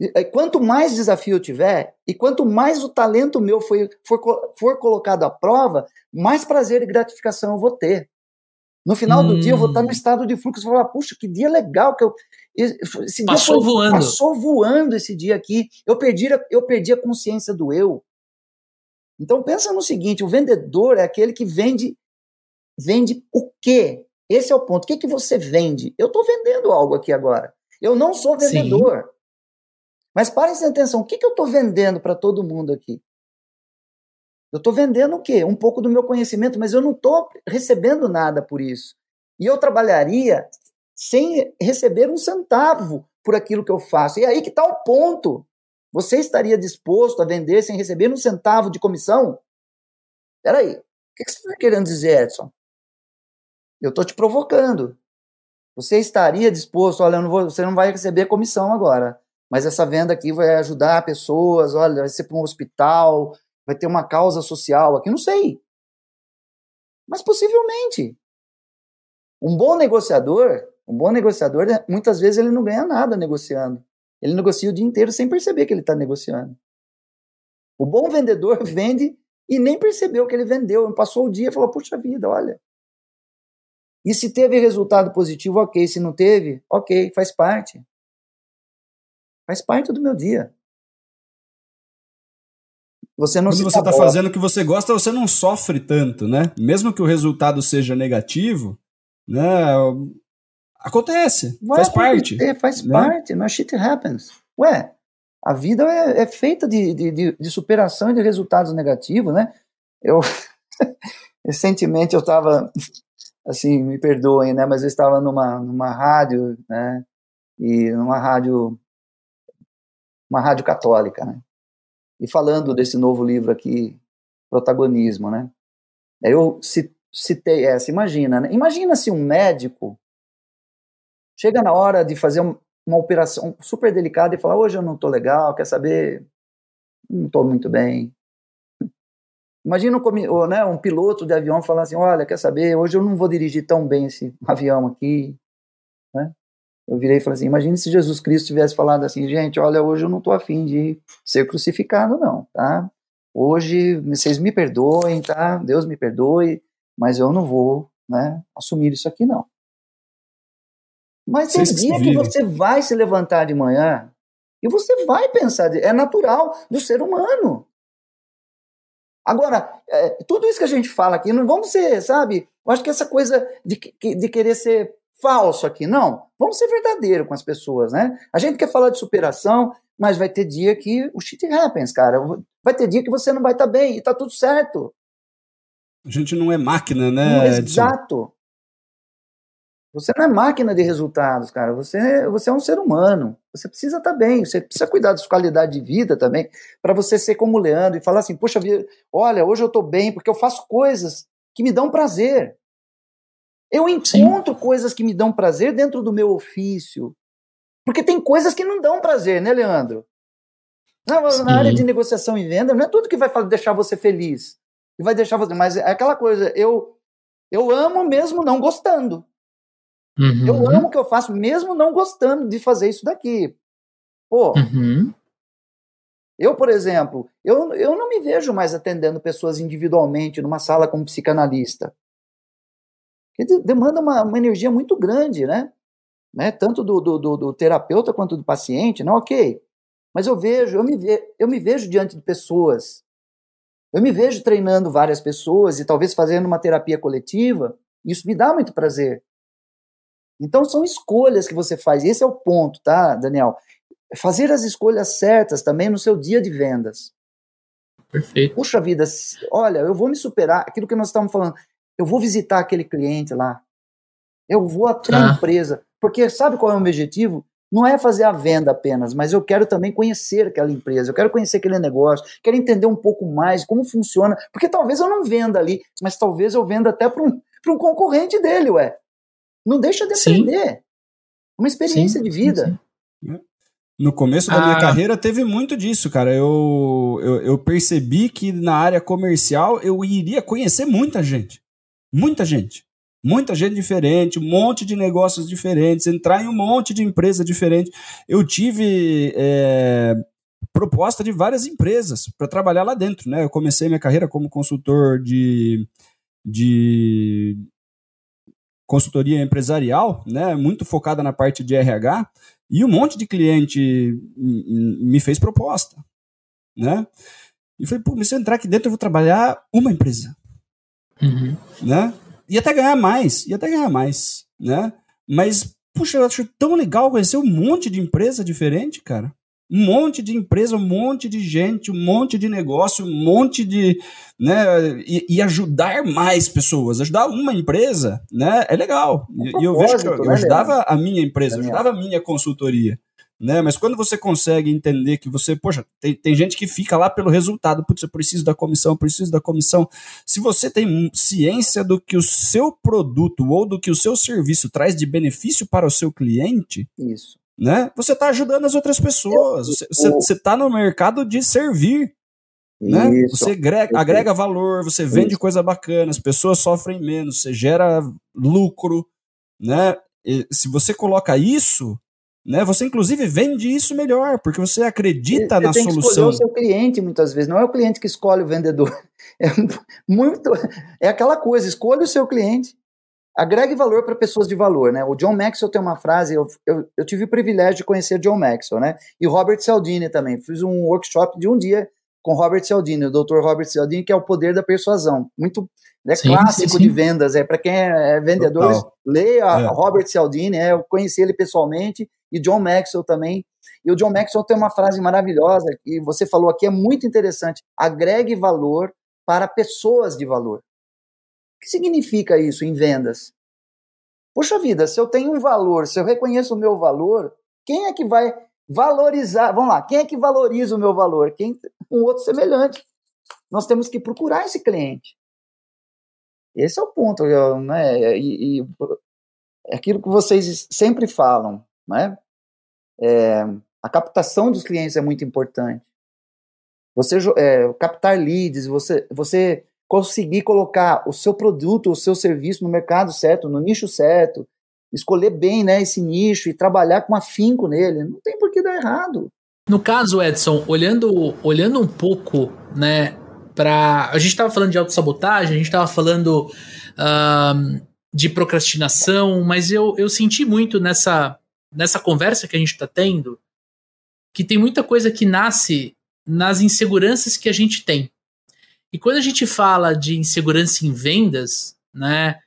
E, eh, Quanto mais desafio eu tiver, e quanto mais o talento meu foi, for, for colocado à prova, mais prazer e gratificação eu vou ter. No final do Hum. dia, eu vou estar no estado de fluxo e falar, puxa, que dia legal que eu. Esse dia Passou foi- voando. Passou voando esse dia aqui. Eu perdi, a- eu perdi a consciência do eu. Então pensa no seguinte: o vendedor é aquele que vende. Vende o quê? Esse é o ponto. O que, que você vende? Eu estou vendendo algo aqui agora. Eu não sou Sim. Mas prestem atenção: o que, que eu estou vendendo para todo mundo aqui? Eu estou vendendo o quê? Um pouco do meu conhecimento, mas eu não estou recebendo nada por isso. E eu trabalharia sem receber um centavo por aquilo que eu faço. E aí que está o ponto. Você estaria disposto a vender sem receber um centavo de comissão? Peraí, o que você está querendo dizer, Edson? Eu estou te provocando. Você estaria disposto, olha, não vou- você não vai receber comissão agora, mas essa venda aqui vai ajudar pessoas, olha, vai ser para um hospital, vai ter uma causa social aqui, não sei. Mas possivelmente. Um bom negociador, um bom negociador, né, muitas vezes ele não ganha nada negociando. Ele negocia o dia inteiro sem perceber que ele está negociando. O bom vendedor vende e nem percebeu que ele vendeu. Passou o dia e falou: puxa vida, olha. E se teve resultado positivo, ok. Se não teve, ok, faz parte. Faz parte do meu dia. Você não Quando você está fazendo o que você gosta, você não sofre tanto, né? Mesmo que o resultado seja negativo, né? Acontece, Vai faz parte. Faz né? parte, mas shit happens. Ué, a vida é, é feita de, de, de, de superação e de resultados negativos, né? Eu, recentemente eu estava, assim, me perdoem, né? Mas eu estava numa, numa rádio, né? E numa rádio, uma rádio católica, né? E falando desse novo livro aqui, Protagonismo, né? Aí eu ci- citei essa, imagina, né? Imagina se um médico chega na hora de fazer um- uma operação super delicada e falar, hoje eu não estou legal, quer saber? Não estou muito bem. Imagina um, né, um piloto de avião falar assim, olha, quer saber, hoje eu não vou dirigir tão bem esse avião aqui. Né? Eu virei e falei assim, imagine se Jesus Cristo tivesse falado assim, gente, olha, hoje eu não estou afim de ser crucificado não, tá? Hoje, vocês me perdoem, tá? Deus me perdoe, mas eu não vou né, assumir isso aqui não. Mas tem dia que você vai se levantar de manhã e você vai pensar, é natural do ser humano. Agora, é, tudo isso que a gente fala aqui, não vamos ser, sabe? Eu acho que essa coisa de, de querer ser falso aqui, não. Vamos ser verdadeiro com as pessoas, né? A gente quer falar de superação, mas vai ter dia que o shit happens, cara. Vai ter dia que você não vai estar bem e tá tudo certo. A gente não é máquina, né, Edson? exato. Você não é máquina de resultados, cara. Você, você é um ser humano. Você precisa estar bem. Você precisa cuidar da sua qualidade de vida também, para você ser como o Leandro e falar assim: poxa, vida, olha, hoje eu estou bem porque eu faço coisas que me dão prazer. Eu encontro coisas que me dão prazer dentro do meu ofício. Porque tem coisas que não dão prazer, né, Leandro? Na, na Sim. área de negociação e venda, não é tudo que vai deixar você feliz. E vai deixar você. Mas é aquela coisa, eu, eu amo mesmo não gostando. Uhum, Eu amo o que eu faço, mesmo não gostando de fazer isso daqui. Pô, uhum. Eu, por exemplo, eu, eu não me vejo mais atendendo pessoas individualmente numa sala como psicanalista. Que demanda uma, uma energia muito grande, né? né? Tanto do, do, do, do, terapeuta quanto do paciente, não, ok. Mas eu vejo, eu me, ve, eu me vejo diante de pessoas. Eu me vejo treinando várias pessoas e talvez fazendo uma terapia coletiva. Isso me dá muito prazer. Então são escolhas que você faz. Esse é o ponto, tá, Daniel? Fazer as escolhas certas também no seu dia de vendas. Perfeito. Puxa vida, olha, eu vou me superar. Aquilo que nós estamos falando. Eu vou visitar aquele cliente lá. Eu vou até tá. a empresa. Porque sabe qual é o meu objetivo? Não é fazer a venda apenas, mas eu quero também conhecer aquela empresa, eu quero conhecer aquele negócio, quero entender um pouco mais como funciona. Porque talvez eu não venda ali, mas talvez eu venda até para um, um concorrente dele, ué. Não deixa de aprender. Sim. Uma experiência sim, de vida. Sim, no começo da ah. minha carreira teve muito disso, cara. Eu, eu, eu, percebi que na área comercial eu iria conhecer muita gente. Muita gente. Muita gente diferente, um monte de negócios diferentes, entrar em um monte de empresa diferente. Eu tive é, proposta de várias empresas para trabalhar lá dentro, né? Eu comecei minha carreira como consultor de, de consultoria empresarial, né, muito focada na parte de RH, e um monte de cliente me fez proposta, né? E falei, pô, se eu entrar aqui dentro, eu vou trabalhar uma empresa, uhum. né? E até ganhar mais, e até ganhar mais, né? Mas, puxa, eu acho tão legal conhecer um monte de empresa diferente, cara um monte de empresa, um monte de gente, um monte de negócio, um monte de. Né, e, e ajudar mais pessoas. Ajudar uma empresa né, é legal. E, e eu vejo que eu, eu né, ajudava a minha empresa, eu ajudava a minha consultoria. Né? Mas quando você consegue entender que você, poxa, tem, tem gente que fica lá pelo resultado, putz, eu preciso da comissão, preciso da comissão. Se você tem ciência do que o seu produto ou do que o seu serviço traz de benefício para o seu cliente, isso né? Você está ajudando as outras pessoas. Você está no mercado de servir. Né? Você agrega, agrega, valor, você vende Isso. coisa bacana, as pessoas sofrem menos, você gera lucro. Né? E se você coloca isso, né, você inclusive vende isso melhor, porque você acredita você na tem solução. Que o seu cliente muitas vezes, não é o cliente que escolhe o vendedor. É muito é aquela coisa, escolha o seu cliente agregue valor para pessoas de valor, né? O John Maxwell tem uma frase, eu, eu, eu, tive o privilégio de conhecer John Maxwell, né? E o Robert Cialdini também. Fiz um workshop de um dia com Robert Cialdini, o Dr. Robert Cialdini, que é o poder da persuasão. Muito né, sim, clássico sim, sim. de vendas, é para quem é, é vendedor, leia é. Robert Cialdini, é, eu conheci ele pessoalmente e John Maxwell também. E o John Maxwell tem uma frase maravilhosa que você falou aqui é muito interessante. Agregue valor para pessoas de valor que significa isso em vendas? Puxa vida, se eu tenho um valor, se eu reconheço o meu valor, quem é que vai valorizar? Vamos lá, quem é que valoriza o meu valor? Quem um outro semelhante. Nós temos que procurar esse cliente. Esse é o ponto, né? E, e é aquilo que vocês sempre falam, né? É, a captação dos clientes é muito importante. Você é, captar leads, você, você conseguir colocar o seu produto, o seu serviço no mercado certo, no nicho certo, escolher bem né, esse nicho e trabalhar com afinco nele, não tem por que dar errado. No caso, Edson, olhando, olhando um pouco, né, para a gente estava falando de autossabotagem, a gente estava falando uh, de procrastinação, mas eu, eu senti muito nessa, nessa conversa que a gente está tendo que tem muita coisa que nasce nas inseguranças que a gente tem. E quando a gente fala de insegurança em vendas, né,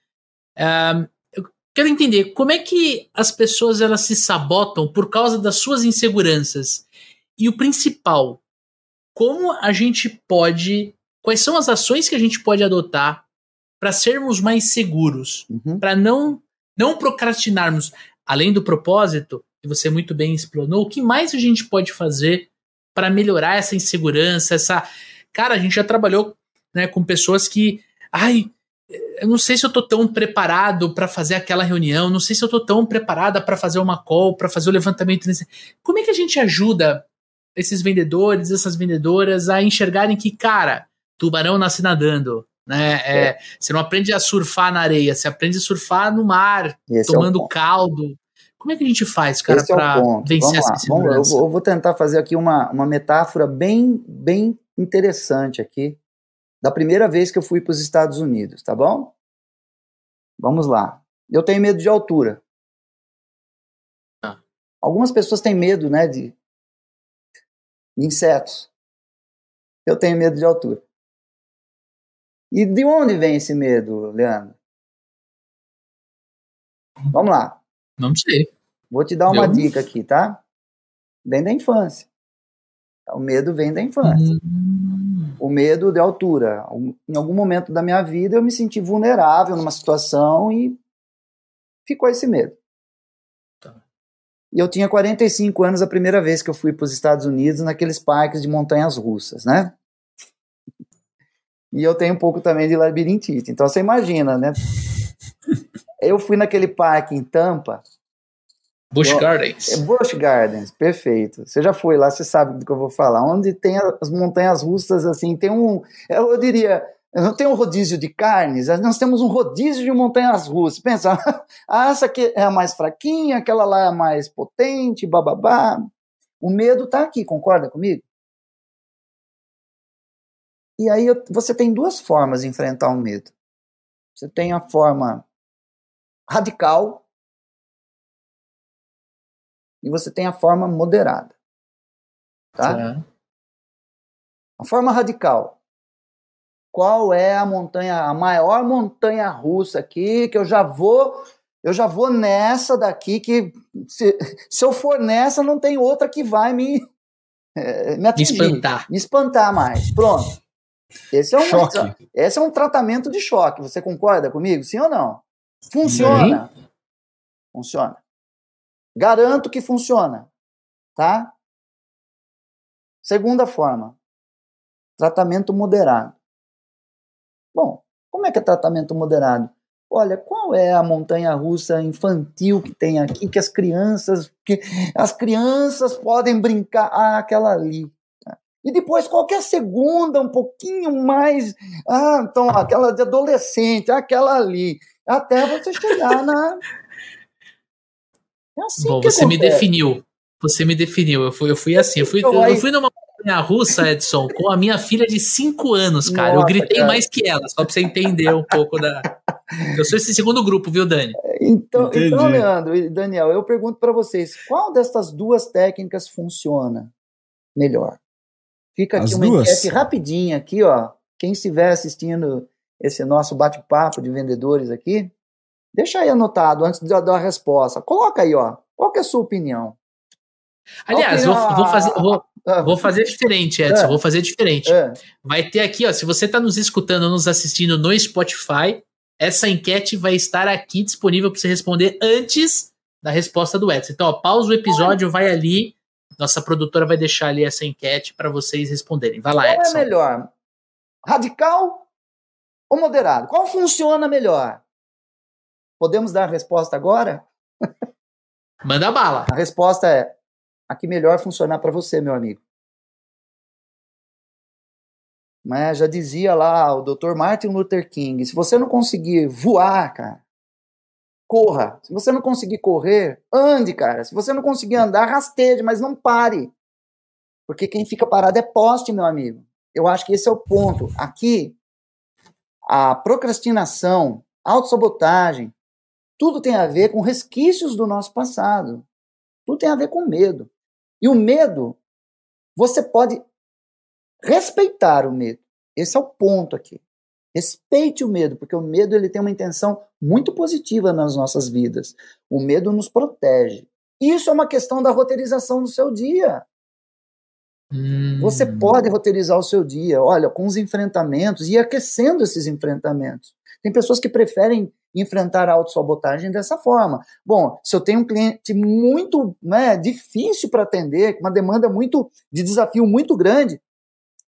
uh, eu quero entender como é que as pessoas elas se sabotam por causa das suas inseguranças. E o principal, como a gente pode, quais são as ações que a gente pode adotar para sermos mais seguros, uhum. para não não procrastinarmos, além do propósito que você muito bem explanou, o que mais a gente pode fazer para melhorar essa insegurança, essa Cara, a gente já trabalhou né, com pessoas que. Ai, eu não sei se eu tô tão preparado para fazer aquela reunião, não sei se eu tô tão preparada para fazer uma call, para fazer o levantamento. Como é que a gente ajuda esses vendedores, essas vendedoras a enxergarem que, cara, tubarão nasce nadando, né? É, é. Você não aprende a surfar na areia, você aprende a surfar no mar, Esse tomando é caldo. Como é que a gente faz, cara, é o para vencer essa eu, insegurança? vou, eu vou tentar fazer aqui uma, uma metáfora bem, bem interessante aqui, da primeira vez que eu fui para os Estados Unidos, tá bom? Vamos lá. Eu tenho medo de altura. Tá. Algumas pessoas têm medo, né, de, de insetos. Eu tenho medo de altura. E de onde vem esse medo, Leandro? Vamos lá. Não sei. Vou te dar uma Eu- dica aqui, tá? Vem da infância. O medo vem da infância. Hum, O medo de altura. Em algum momento da minha vida eu me senti vulnerável numa situação e ficou esse medo. Tá. E eu tinha 45 anos a primeira vez que eu fui para os Estados Unidos naqueles parques de montanhas russas, né? E eu tenho um pouco também de labirintite. Então você imagina, né? Eu fui naquele parque em Tampa, Busch Eu- Gardens. é Busch Gardens, perfeito. Você já foi lá, você sabe do que eu vou falar. Onde tem as montanhas russas, assim, tem um. Eu, eu diria, não tem um rodízio de carnes, nós temos um rodízio de montanhas russas. Pensa, ah, essa aqui é a mais fraquinha, aquela lá é a mais potente, bababá. O medo tá aqui, concorda comigo? E aí você tem duas formas de enfrentar o medo. Você tem a forma radical e você tem a forma moderada. Tá? A forma radical. Qual é a montanha, a maior montanha russa aqui que eu já vou, eu já vou nessa daqui que se, se eu for nessa não tem outra que vai me eh, me Me atingir, espantar. me espantar mais. Pronto. Esse é um Choque. esse é um tratamento de choque. Você concorda comigo? Sim ou não? Funciona. Funciona. Garanto que funciona. Tá? Segunda forma. Tratamento moderado. Bom, como é que é tratamento moderado? Olha, qual é a montanha russa infantil que tem aqui que as crianças que as crianças podem brincar ah, aquela ali. E depois qualquer segunda um pouquinho mais, ah, então aquela de adolescente, aquela ali, até você chegar na É assim Bom, que você me acontece. definiu. Você me definiu. Eu fui, eu fui assim. Eu fui, Então, eu aí- fui numa montanha russa, Edson, com a minha filha de 5 anos, cara. eu Nossa, gritei cara. mais que ela, só pra você entender um pouco da. Eu sou esse segundo grupo, viu, Dani? Então, Entendi. então, Leandro e Daniel, eu pergunto para vocês, qual dessas duas técnicas funciona melhor? Fica aqui As uma duas? enquete rapidinha aqui, ó. Quem estiver assistindo esse nosso bate-papo de vendedores aqui, deixa aí anotado antes de eu dar a resposta. Coloca aí, ó. Qual que é a sua opinião? Aliás, vou, vou fazer, vou, Ah, vou fazer diferente, Edson. É. Vou fazer diferente. é, Vai ter aqui, ó. Se você tá nos escutando, nos assistindo no Spotify, essa enquete vai estar aqui disponível para você responder antes da resposta do Edson. Então, ó, pausa o episódio, vai ali. Nossa produtora vai deixar ali essa enquete para vocês responderem. Vai lá, Qual é Edson. melhor? Radical ou moderado? Qual funciona melhor? Podemos dar a resposta agora? Manda bala. A resposta é: a que melhor funcionar para você, meu amigo. Mas já dizia lá o Dr. Martin Luther King: se você não conseguir voar, cara, corra. Se você não conseguir correr, ande, cara. Se você não conseguir andar, rasteje, mas não pare. Porque quem fica parado é poste, meu amigo. Eu acho que esse é o ponto. Aqui, a procrastinação, autossabotagem, tudo tem a ver com resquícios do nosso passado. Tudo tem a ver com medo. E o medo, você pode respeitar o medo. Esse é o ponto aqui. Respeite o medo, porque o medo ele tem uma intenção muito positiva nas nossas vidas. O medo nos protege. Isso é uma questão da roteirização do seu dia. Hum. Você pode roteirizar o seu dia, olha, com os enfrentamentos e aquecendo esses enfrentamentos. Tem pessoas que preferem enfrentar a autossabotagem dessa forma. Bom, se eu tenho um cliente muito né, difícil para atender, com uma demanda muito de desafio muito grande,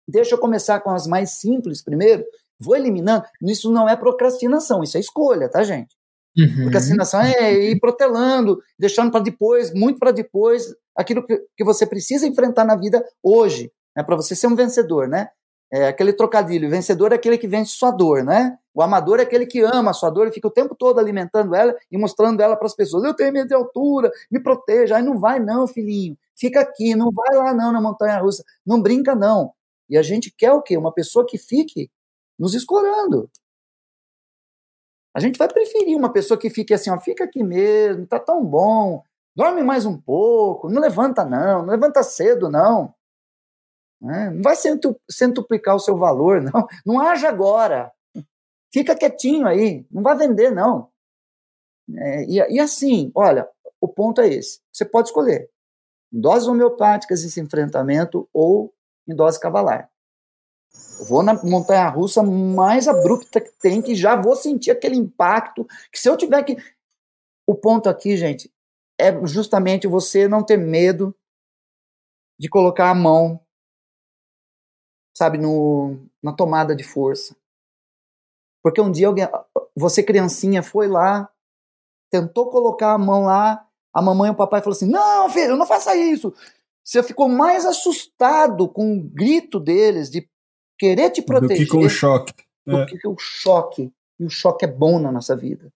deixa eu começar com as mais simples primeiro, vou eliminando. Isso não é procrastinação, isso é escolha, tá, gente? Uhum. Procrastinação é ir protelando, deixando para depois, muito para depois, aquilo que, que você precisa enfrentar na vida hoje, né, para você ser um vencedor, né? É aquele trocadilho, vencedor é aquele que vence sua dor, né? O amador é aquele que ama a sua dor e fica o tempo todo alimentando ela e mostrando ela para as pessoas. Eu tenho medo de altura, me proteja. Aí não vai, não, filhinho. Fica aqui, não vai lá, não, na montanha russa. Não brinca, não. E a gente quer o quê? Uma pessoa que fique nos escorando. A gente vai preferir uma pessoa que fique assim, ó, fica aqui mesmo, tá tão bom, dorme mais um pouco, não levanta não, não levanta cedo não. É, não vai centuplicar o seu valor, não. Não haja agora. Fica quietinho aí, não vai vender, não. É, e, e, assim, olha, o ponto é esse. Você pode escolher em doses homeopáticas esse enfrentamento ou em dose cavalar. Vou na montanha russa mais abrupta que tem, que já vou sentir aquele impacto. Que se eu tiver que. O ponto aqui, gente, é justamente você não ter medo de colocar a mão, sabe, no, na tomada de força. Porque um dia alguém, você criancinha foi lá, tentou colocar a mão lá, a mamãe e o papai falou assim: "Não, filho, não faça isso". Você ficou mais assustado com o grito deles de querer te proteger do que com o choque. Do é. que o choque. E o choque é bom na nossa vida.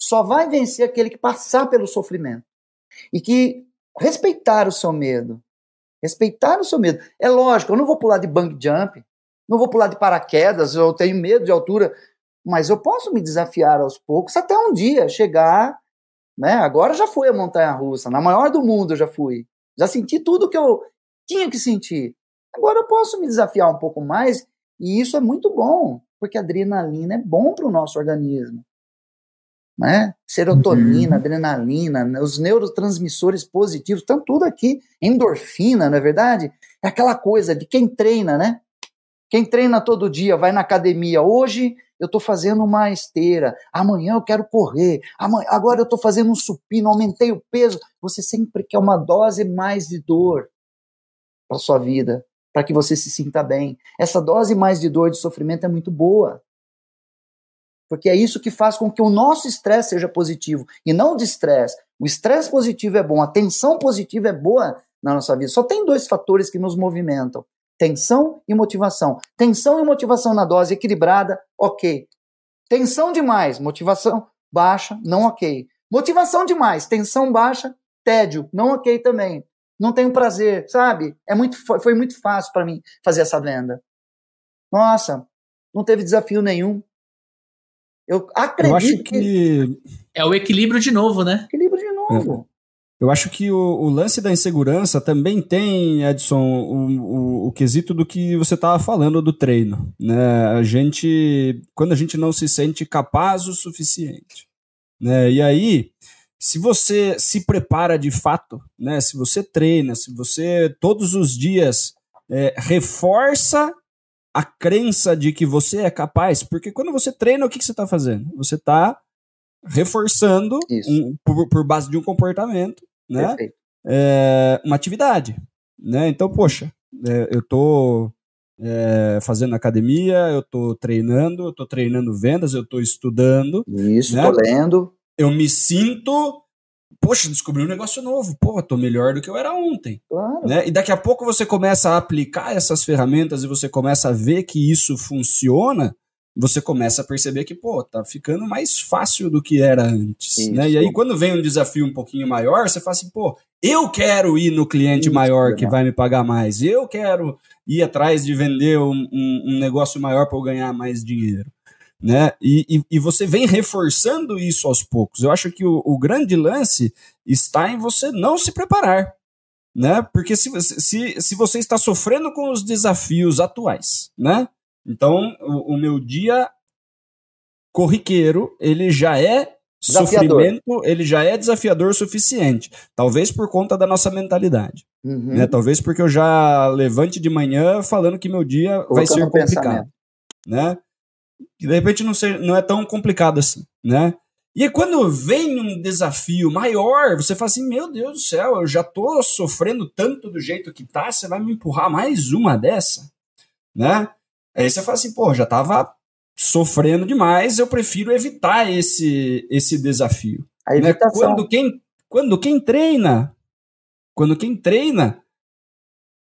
Só vai vencer aquele que passar pelo sofrimento e que respeitar o seu medo. Respeitar o seu medo. É lógico, eu não vou pular de bang jump, não vou pular de paraquedas, eu tenho medo de altura, mas eu posso me desafiar aos poucos até um dia chegar, né? Agora já fui a montanha russa, na maior do mundo eu já fui. Já senti tudo que eu tinha que sentir. Agora eu posso me desafiar um pouco mais e isso é muito bom, porque a adrenalina é bom para o nosso organismo. Né? Serotonina, uhum. adrenalina, os neurotransmissores positivos, estão tudo aqui. Endorfina, não é verdade? É aquela coisa de quem treina, né? Quem treina todo dia, vai na academia. Hoje eu estou fazendo uma esteira, amanhã eu quero correr, amanhã, agora eu estou fazendo um supino, aumentei o peso. Você sempre quer uma dose mais de dor para sua vida, para que você se sinta bem. Essa dose mais de dor, de sofrimento é muito boa. Porque é isso que faz com que o nosso estresse seja positivo e não de estresse. O estresse positivo é bom, a tensão positiva é boa na nossa vida. Só tem dois fatores que nos movimentam: Tensão e motivação. Tensão e motivação na dose equilibrada, ok. Tensão demais, motivação baixa, não ok. Motivação demais, tensão baixa, tédio, não ok também. Não tenho prazer, sabe? É muito, foi muito fácil para mim fazer essa venda. Nossa, não teve desafio nenhum. Eu acredito Eu acho que... que... É o equilíbrio de novo, né? Equilíbrio de novo. Eu acho que o, o, lance da insegurança também tem, Edson, o, o, o quesito do que você estava falando do treino. Né? A gente, quando a gente não se sente capaz o suficiente. Né? E aí, se você se prepara de fato, né? se você treina, se você todos os dias é, reforça a crença de que você é capaz, porque quando você treina, o que, que você está fazendo? Você está reforçando um, por, por base de um comportamento né? É, uma atividade, né? Então, poxa, é, eu tô é, fazendo academia, eu tô treinando, eu tô treinando vendas, eu tô estudando. Isso, né? tô lendo. Eu me sinto, poxa, descobri um negócio novo, pô, tô melhor do que eu era ontem. Claro. Né? E daqui a pouco você começa a aplicar essas ferramentas e você começa a ver que isso funciona, você começa a perceber que, pô, tá ficando mais fácil do que era antes, Isso. né? E aí, quando vem um desafio um pouquinho maior, você fala assim, pô, eu quero ir no cliente Isso, maior que vai me pagar mais, eu quero ir atrás de vender um, um, um negócio maior para eu ganhar mais dinheiro, né? E, e, e, você vem reforçando isso aos poucos. Eu acho que o, o grande lance está em você não se preparar, né? Porque se, se, se você está sofrendo com os desafios atuais, né? Então, o, o meu dia corriqueiro, ele já é desafiador. sofrimento, ele já é desafiador o suficiente. Talvez por conta da nossa mentalidade. Uhum. Né? Talvez porque eu já levante de manhã falando que meu dia Colocando vai ser complicado. Né? E de repente não, ser, não é tão complicado assim. Né? E aí, quando vem um desafio maior, você fala assim: Meu Deus do céu, eu já tô sofrendo tanto do jeito que tá, você vai me empurrar mais uma dessa? Né? Aí você fala assim, pô, já tava sofrendo demais, eu prefiro evitar esse, esse desafio. A né? Quando quem, quando quem treina, quando quem treina,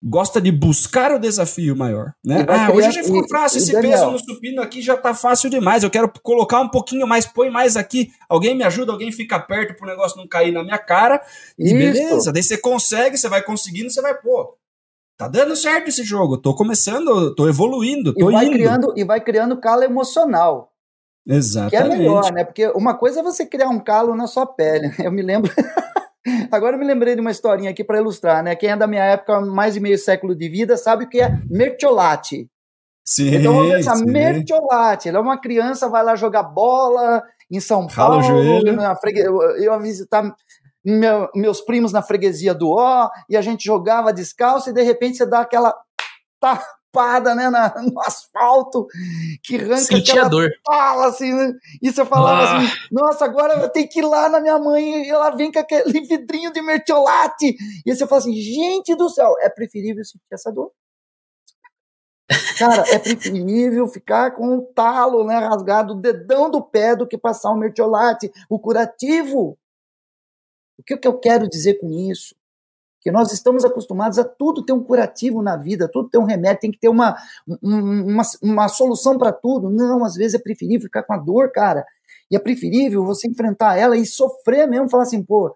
gosta de buscar o desafio maior, né? E Ah, hoje já ficou e- fácil, e, esse Daniel- peso no supino aqui já tá fácil demais, eu quero colocar um pouquinho mais, põe mais aqui, alguém me ajuda, alguém fica perto pro negócio não cair na minha cara, e Isso. beleza, daí você consegue, você vai conseguindo, você vai, pô, tá dando certo esse jogo, tô começando, tô evoluindo, E tô vai, indo. criando, e vai criando calo emocional. Que é Exatamente. melhor, né? Porque uma coisa é você criar um calo na sua pele. Eu me lembro. Agora eu me lembrei de uma historinha aqui para ilustrar, né? Quem é da minha época, mais de meio século de vida, sabe o que é mertiolate. Sim, Então vamos pensar, sim. mertiolate. Ele é uma criança, vai lá jogar bola em São Paulo, joelho. na fregue... eu ia visitar meu- meus primos na freguesia do Ó, e a gente jogava descalço, e de repente você dá aquela tapada né, na- no asfalto, que arranca Senti a aquela dor. fala assim, né? E você falava Ah. assim, nossa, agora eu tenho que ir lá na minha mãe e ela vem com aquele vidrinho de mertiolate. E você fala assim, gente do céu, é preferível sentir essa dor. Cara, é preferível ficar com o talo, né, rasgado, o dedão do pé do que passar o mertiolate, o curativo. O que, que eu quero dizer com isso? Que nós estamos acostumados a tudo ter um curativo na vida, tudo ter um remédio, tem que ter uma, um- uma, uma solução para tudo. Não, às vezes é preferível ficar com a dor, cara. E é preferível você enfrentar ela e sofrer mesmo, falar assim, pô,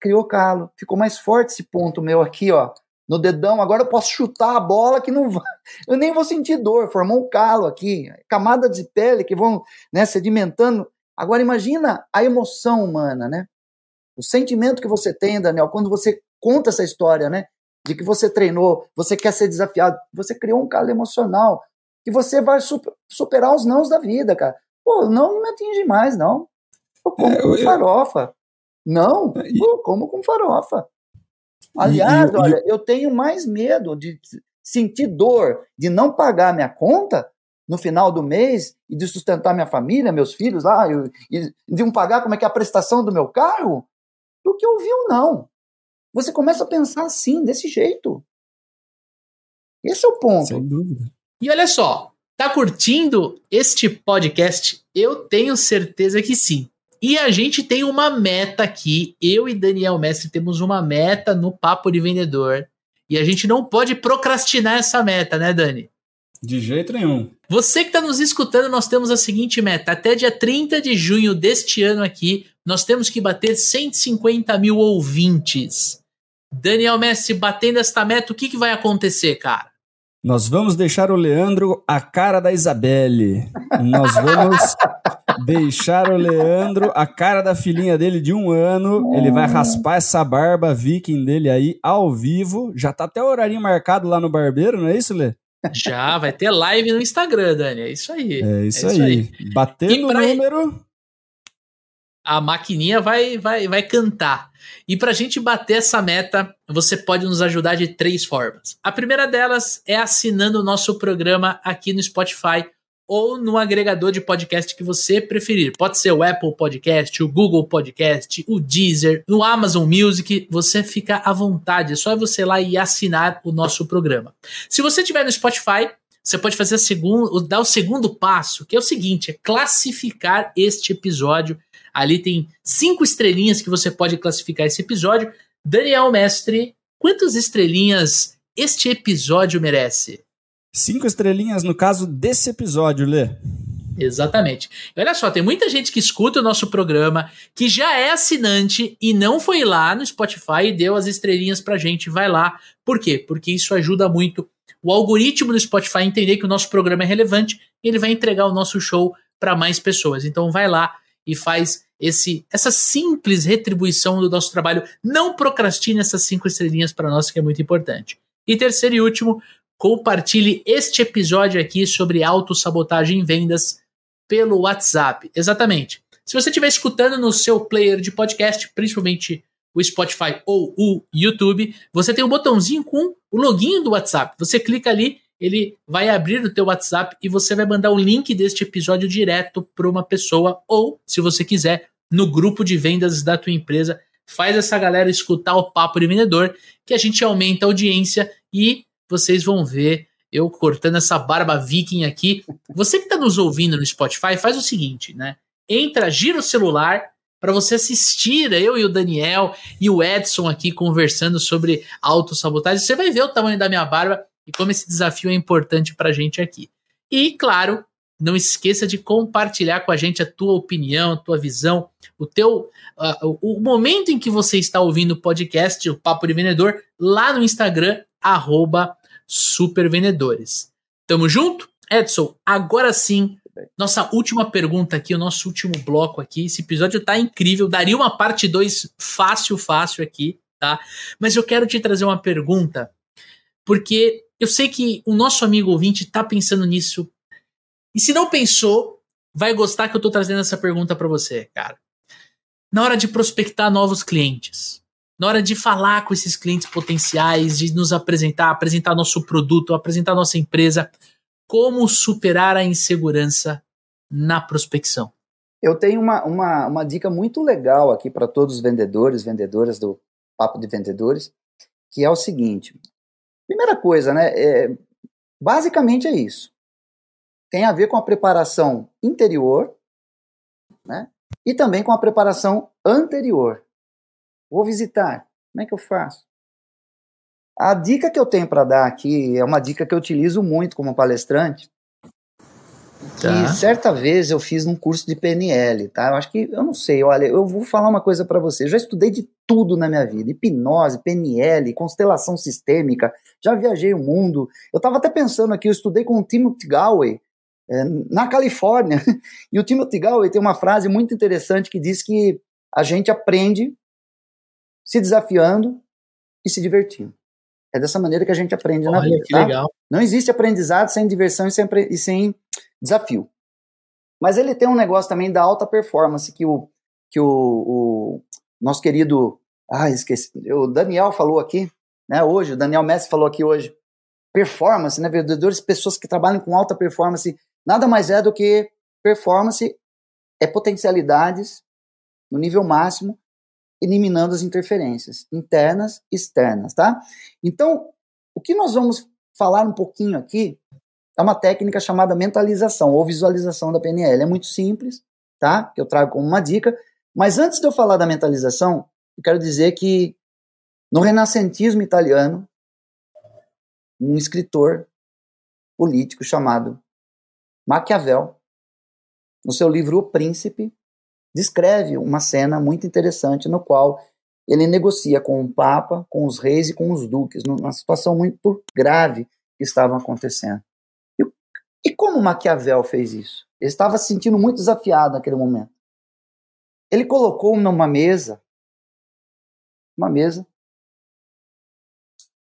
criou calo, ficou mais forte esse ponto meu aqui, ó, no dedão. Agora eu posso chutar a bola que não vai. Eu nem vou sentir dor, formou um calo aqui, camadas de pele que vão né, sedimentando. Agora imagina a emoção humana, né? O sentimento que você tem, Daniel, quando você conta essa história, né? De que você treinou, você quer ser desafiado, você criou um calo emocional que você vai super- superar os nãos da vida, cara. Pô, não, não me atinge mais, não. Eu como É, com eu- farofa. Não, E- eu como com farofa. Aliás, e- e- olha, eu tenho mais medo de sentir dor, de não pagar minha conta no final do mês e de sustentar minha família, meus filhos lá, e, e de não pagar como é que é a prestação do meu carro, do que ouvir um não. Você começa a pensar assim, desse jeito. Esse é o ponto. Sem dúvida. E olha só, tá curtindo este podcast? Eu tenho certeza que sim. E a gente tem uma meta aqui. Eu e Daniel Mestre temos uma meta no Papo de Vendedor. E a gente não pode procrastinar essa meta, né, Dani? De jeito nenhum. Você que está nos escutando, nós temos a seguinte meta. Até dia 30 de junho deste ano aqui, nós temos que bater 150 mil ouvintes. Daniel Messi, batendo esta meta, o que, que vai acontecer, cara? Nós vamos deixar o Leandro a cara da Isabelle. Nós vamos deixar o Leandro a cara da filhinha dele de um ano. Ele vai raspar essa barba viking dele aí ao vivo. Já tá até o horarinho marcado lá no barbeiro, não é isso, Lê? Já vai ter live no Instagram, Dani. É isso aí. É isso, É isso aí. Batendo E o número. A maquininha vai, vai, vai cantar. E para a gente bater essa meta, você pode nos ajudar de três formas. A primeira delas é assinando o nosso programa aqui no Spotify ou no agregador de podcast que você preferir. Pode ser o Apple Podcast, o Google Podcast, o Deezer, no Amazon Music. Você fica à vontade. É só você ir lá e assinar o nosso programa. Se você estiver no Spotify, você pode fazer a segundo, dar o segundo passo, que é o seguinte: é classificar este episódio Ali tem cinco estrelinhas que você pode classificar esse episódio. Daniel Mestre, quantas estrelinhas este episódio merece? Cinco estrelinhas no caso desse episódio, Lê. Exatamente. E olha só, tem muita gente que escuta o nosso programa, que já é assinante e não foi lá no Spotify e deu as estrelinhas pra gente. Vai lá. Por quê? Porque isso ajuda muito o algoritmo do Spotify a entender que o nosso programa é relevante e ele vai entregar o nosso show para mais pessoas. Então vai lá e faz esse essa simples retribuição do nosso trabalho. Não procrastine essas cinco estrelinhas para nós, que é muito importante. E terceiro e último, compartilhe este episódio aqui sobre autossabotagem em vendas pelo WhatsApp. Exatamente. Se você estiver escutando no seu player de podcast, principalmente o Spotify ou o YouTube, você tem um botãozinho com o login do WhatsApp. Você clica ali, ele vai abrir o teu WhatsApp e você vai mandar o link deste episódio direto para uma pessoa ou, se você quiser, no grupo de vendas da tua empresa. Faz essa galera escutar o papo de vendedor, que a gente aumenta a audiência e vocês vão ver eu cortando essa barba viking aqui. Você que está nos ouvindo no Spotify, faz o seguinte, né? Entra, gira o celular para você assistir eu e o Daniel e o Edson aqui conversando sobre autossabotagem. Você vai ver o tamanho da minha barba e como esse desafio é importante para a gente aqui. E, claro, não esqueça de compartilhar com a gente a tua opinião, a tua visão, o teu uh, o momento em que você está ouvindo o podcast, o Papo de Vendedor, lá no Instagram, supervendedores. Tamo junto? Edson, agora sim, nossa última pergunta aqui, o nosso último bloco aqui. Esse episódio tá incrível, daria uma parte 2 fácil, fácil aqui, tá? Mas eu quero te trazer uma pergunta, porque eu sei que o nosso amigo ouvinte tá pensando nisso e se não pensou, vai gostar que eu tô trazendo essa pergunta para você, cara. Na hora de prospectar novos clientes, na hora de falar com esses clientes potenciais, de nos apresentar, apresentar nosso produto, apresentar nossa empresa, como superar a insegurança na prospecção? Eu tenho uma, uma, uma dica muito legal aqui para todos os vendedores, vendedoras do Papo de Vendedores, que é o seguinte. Primeira coisa, né? É, basicamente é isso tem a ver com a preparação interior né, e também com a preparação anterior. Vou visitar, como é que eu faço? A dica que eu tenho para dar aqui é uma dica que eu utilizo muito como palestrante. Tá. certa vez eu fiz um curso de PNL, tá? Eu acho que, eu não sei, olha, eu vou falar uma coisa para você. Eu já estudei de tudo na minha vida: hipnose, PNL, constelação sistêmica, já viajei o mundo. Eu estava até pensando aqui, eu estudei com o Timothy Galway, é, na Califórnia. E o Timothy Galway tem uma frase muito interessante que diz que a gente aprende se desafiando e se divertindo. É dessa maneira que a gente aprende Olha, na vida. Que tá? legal. Não existe aprendizado sem diversão e sem, e sem desafio. Mas ele tem um negócio também da alta performance que o, que o, o nosso querido. Ah, esqueci. O Daniel falou aqui, né? Hoje, o Daniel Messi falou aqui hoje. Performance, né? Vendedores, pessoas que trabalham com alta performance nada mais é do que performance é potencialidades no nível máximo, eliminando as interferências internas e externas, tá? Então, o que nós vamos falar um pouquinho aqui é uma técnica chamada mentalização ou visualização da PNL. É muito simples, tá? Que eu trago como uma dica. Mas antes de eu falar da mentalização, eu quero dizer que no renascentismo italiano, um escritor político chamado Maquiavel, no seu livro O Príncipe, descreve uma cena muito interessante no qual ele negocia com o Papa, com os reis e com os duques, numa situação muito grave que estava acontecendo. E, e como Maquiavel fez isso? Ele estava se sentindo muito desafiado naquele momento. Ele colocou numa mesa, uma mesa,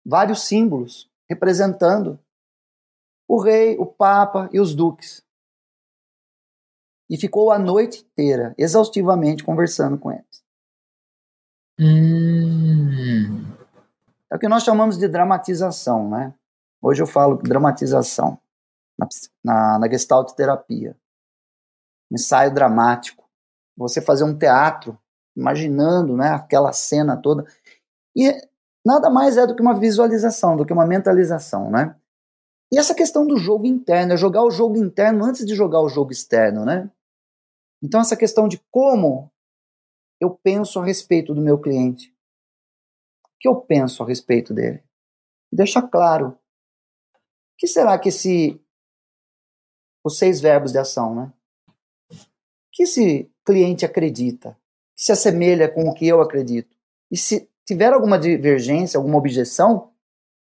vários símbolos representando o rei, o papa e os duques. E ficou a noite inteira, exaustivamente, conversando com eles. Hum. É o que nós chamamos de dramatização, né? Hoje eu falo dramatização na, na, na gestalt terapia. Ensaio dramático. Você fazer um teatro, imaginando né, aquela cena toda. E nada mais é do que uma visualização, do que uma mentalização, né? E essa questão do jogo interno, é jogar o jogo interno antes de jogar o jogo externo, né? Então, essa questão de como eu penso a respeito do meu cliente. O que eu penso a respeito dele? E deixar claro. O que será que esse. Os seis verbos de ação, né? Que esse cliente acredita? Que se assemelha com o que eu acredito? E se tiver alguma divergência, alguma objeção,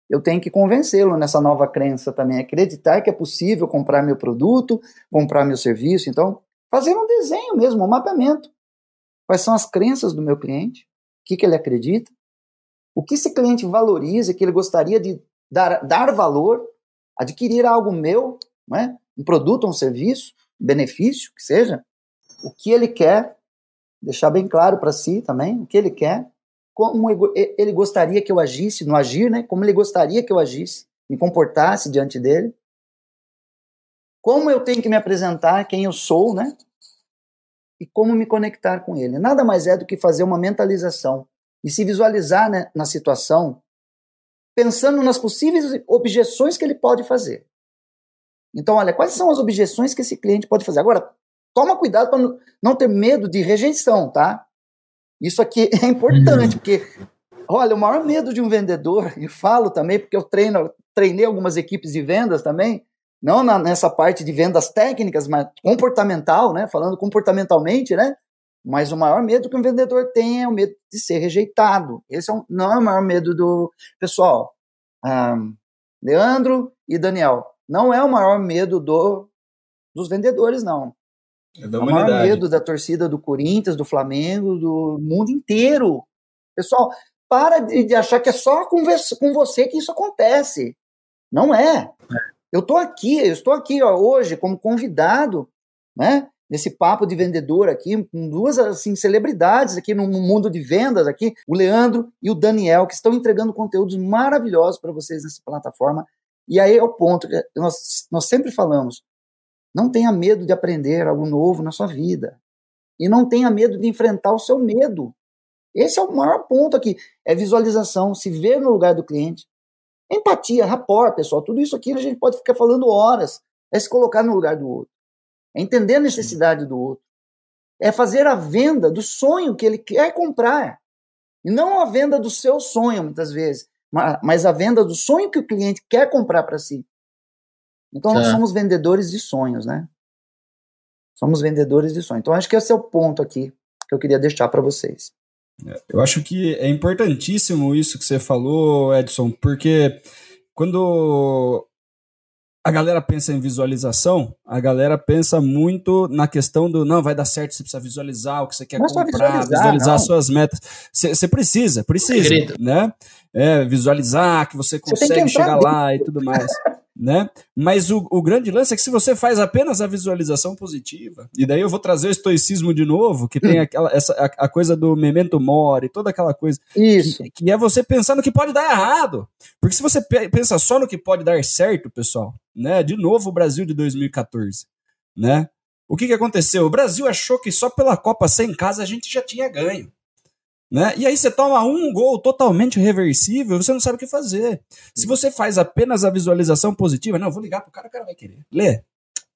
eu tenho que convencê-lo nessa nova crença também, acreditar que é possível comprar meu produto, comprar meu serviço. Então, fazer um desenho mesmo, um mapeamento. Quais são as crenças do meu cliente? O que, que ele acredita? O que esse cliente valoriza, que ele gostaria de dar, dar valor, adquirir algo meu, né? um produto, um serviço, um benefício, que seja. O que ele quer, deixar bem claro para si também, o que ele quer como ele gostaria que eu agisse, no agir, né? Como ele gostaria que eu agisse, me comportasse diante dele. Como eu tenho que me apresentar, quem eu sou, né? E como me conectar com ele. Nada mais é do que fazer uma mentalização e se visualizar né, na situação, pensando nas possíveis objeções que ele pode fazer. Então, olha, quais são as objeções que esse cliente pode fazer? Agora, toma cuidado para não ter medo de rejeição, tá? Isso aqui é importante, porque, olha, o maior medo de um vendedor, e falo também, porque eu treino, treinei algumas equipes de vendas também, não na, nessa parte de vendas técnicas, mas comportamental, né? Falando comportamentalmente, né? Mas o maior medo que um vendedor tem é o medo de ser rejeitado. Esse é um, não é o maior medo do pessoal. Um, Leandro e Daniel, não é o maior medo do, dos vendedores, não. É da o maior medo da torcida do Corinthians, do Flamengo, do mundo inteiro. Pessoal, para de, de achar que é só com, com você que isso acontece. Não é. é. Eu estou aqui, eu estou aqui ó, hoje como convidado, né? Nesse papo de vendedor aqui, com duas assim, celebridades aqui no mundo de vendas aqui, o Leandro e o Daniel, que estão entregando conteúdos maravilhosos para vocês nessa plataforma. E aí é o ponto que nós, nós sempre falamos: não tenha medo de aprender algo novo na sua vida. E não tenha medo de enfrentar o seu medo. Esse é o maior ponto aqui. É visualização, se ver no lugar do cliente, Empatia, rapport, pessoal, tudo isso aqui a gente pode ficar falando horas. É se colocar no lugar do outro. É entender a necessidade do outro. É fazer a venda do sonho que ele quer comprar. E não a venda do seu sonho, muitas vezes, mas a venda do sonho que o cliente quer comprar para si. Então, nós é. somos vendedores de sonhos, né? Somos vendedores de sonhos. Então, acho que esse é o ponto aqui que eu queria deixar para vocês. Eu acho que é importantíssimo isso que você falou, Edson, porque quando a galera pensa em visualização, a galera pensa muito na questão do não, vai dar certo, você precisa visualizar o que você quer comprar, visualizar, visualizar suas metas. Você precisa, precisa, né? É, visualizar que você consegue você chegar lá e tudo mais né? Mas o, o grande lance é que se você faz apenas a visualização positiva, e daí eu vou trazer o estoicismo de novo, que tem hum. aquela, essa, a, a, coisa do memento mori, toda aquela coisa. Isso. Que, que, é você pensar no que pode dar errado. Porque se você pensa só no que pode dar certo, pessoal, né? De novo o Brasil de 2014, né? O que, que aconteceu? O Brasil achou que só pela Copa sem casa a gente já tinha ganho. Né? E aí você toma um gol totalmente reversível, você não sabe o que fazer. Se você faz apenas a visualização positiva, não, eu vou ligar pro cara, o cara vai querer. Lê.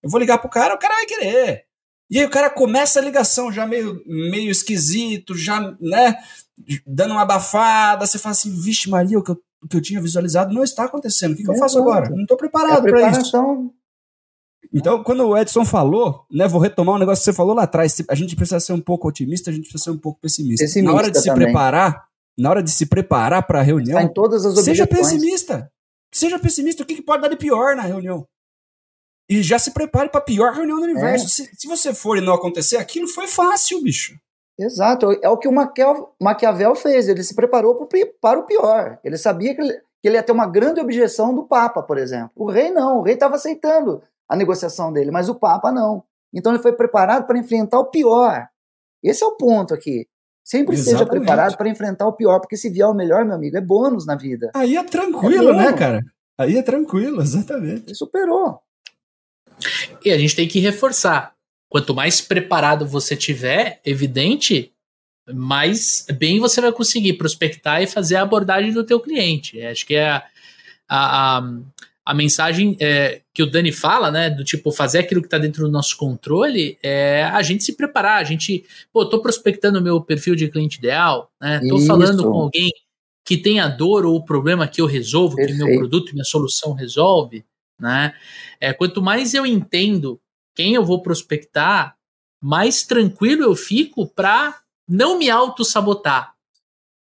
Eu vou ligar pro cara, o cara vai querer. E aí o cara começa a ligação já meio, meio esquisito, já, né, dando uma abafada, você fala assim, vixe Maria, o que eu, o que eu tinha visualizado não está acontecendo, o que, que eu faço agora? Não estou preparado é para isso. Então, quando o Edson falou, né, vou retomar um negócio que você falou lá atrás, a gente precisa ser um pouco otimista, a gente precisa ser um pouco pessimista. pessimista na hora de também. se preparar, na hora de se preparar para a reunião, em todas as seja pessimista. Seja pessimista, o que, que pode dar de pior na reunião? E já se prepare para a pior reunião do universo. É. Se, se, você for e não acontecer aquilo, foi fácil, bicho. Exato. É o que o Maquiavel, Maquiavel fez. Ele se preparou para o pior. Ele sabia que ele, que ele ia ter uma grande objeção do Papa, por exemplo. O rei não. O rei estava aceitando a negociação dele, mas o Papa não. Então ele foi preparado para enfrentar o pior. Esse é o ponto aqui. Sempre Exatamente. esteja preparado para enfrentar o pior, porque se vier o melhor, meu amigo, é bônus na vida. Aí é tranquilo, é né, cara? Aí é tranquilo, exatamente. Ele superou. E a gente tem que reforçar. Quanto mais preparado você tiver, evidente, mais bem você vai conseguir prospectar e fazer a abordagem do teu cliente. Acho que é a, a, a a mensagem é, que o Dani fala, né, do tipo fazer aquilo que está dentro do nosso controle, é a gente se preparar, a gente, pô, tô prospectando o meu perfil de cliente ideal, né, tô Isso. falando com alguém que tem a dor ou o problema que eu resolvo, Perfeito. que meu produto, minha solução resolve, né, é, quanto mais eu entendo quem eu vou prospectar, mais tranquilo eu fico para não me auto-sabotar,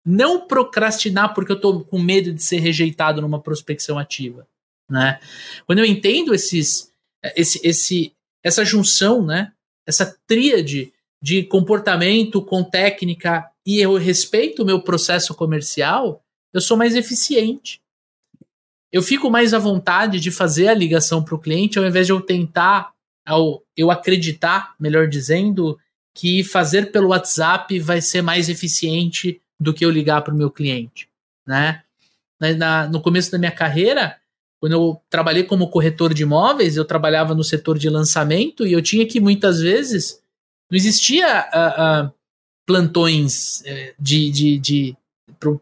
não procrastinar porque eu tô com medo de ser rejeitado numa prospecção ativa né? Quando eu entendo esses, esse, esse, essa junção, né? Essa tríade de comportamento com técnica e eu respeito o meu processo comercial, eu sou mais eficiente. Eu fico mais à vontade de fazer a ligação para o cliente ao invés de eu tentar, ao eu acreditar, melhor dizendo, que fazer pelo WhatsApp vai ser mais eficiente do que eu ligar para o meu cliente, né? Na, na, no começo da minha carreira, quando eu trabalhei como corretor de imóveis, eu trabalhava no setor de lançamento e eu tinha que muitas vezes não existia uh, uh, plantões uh, de, de, de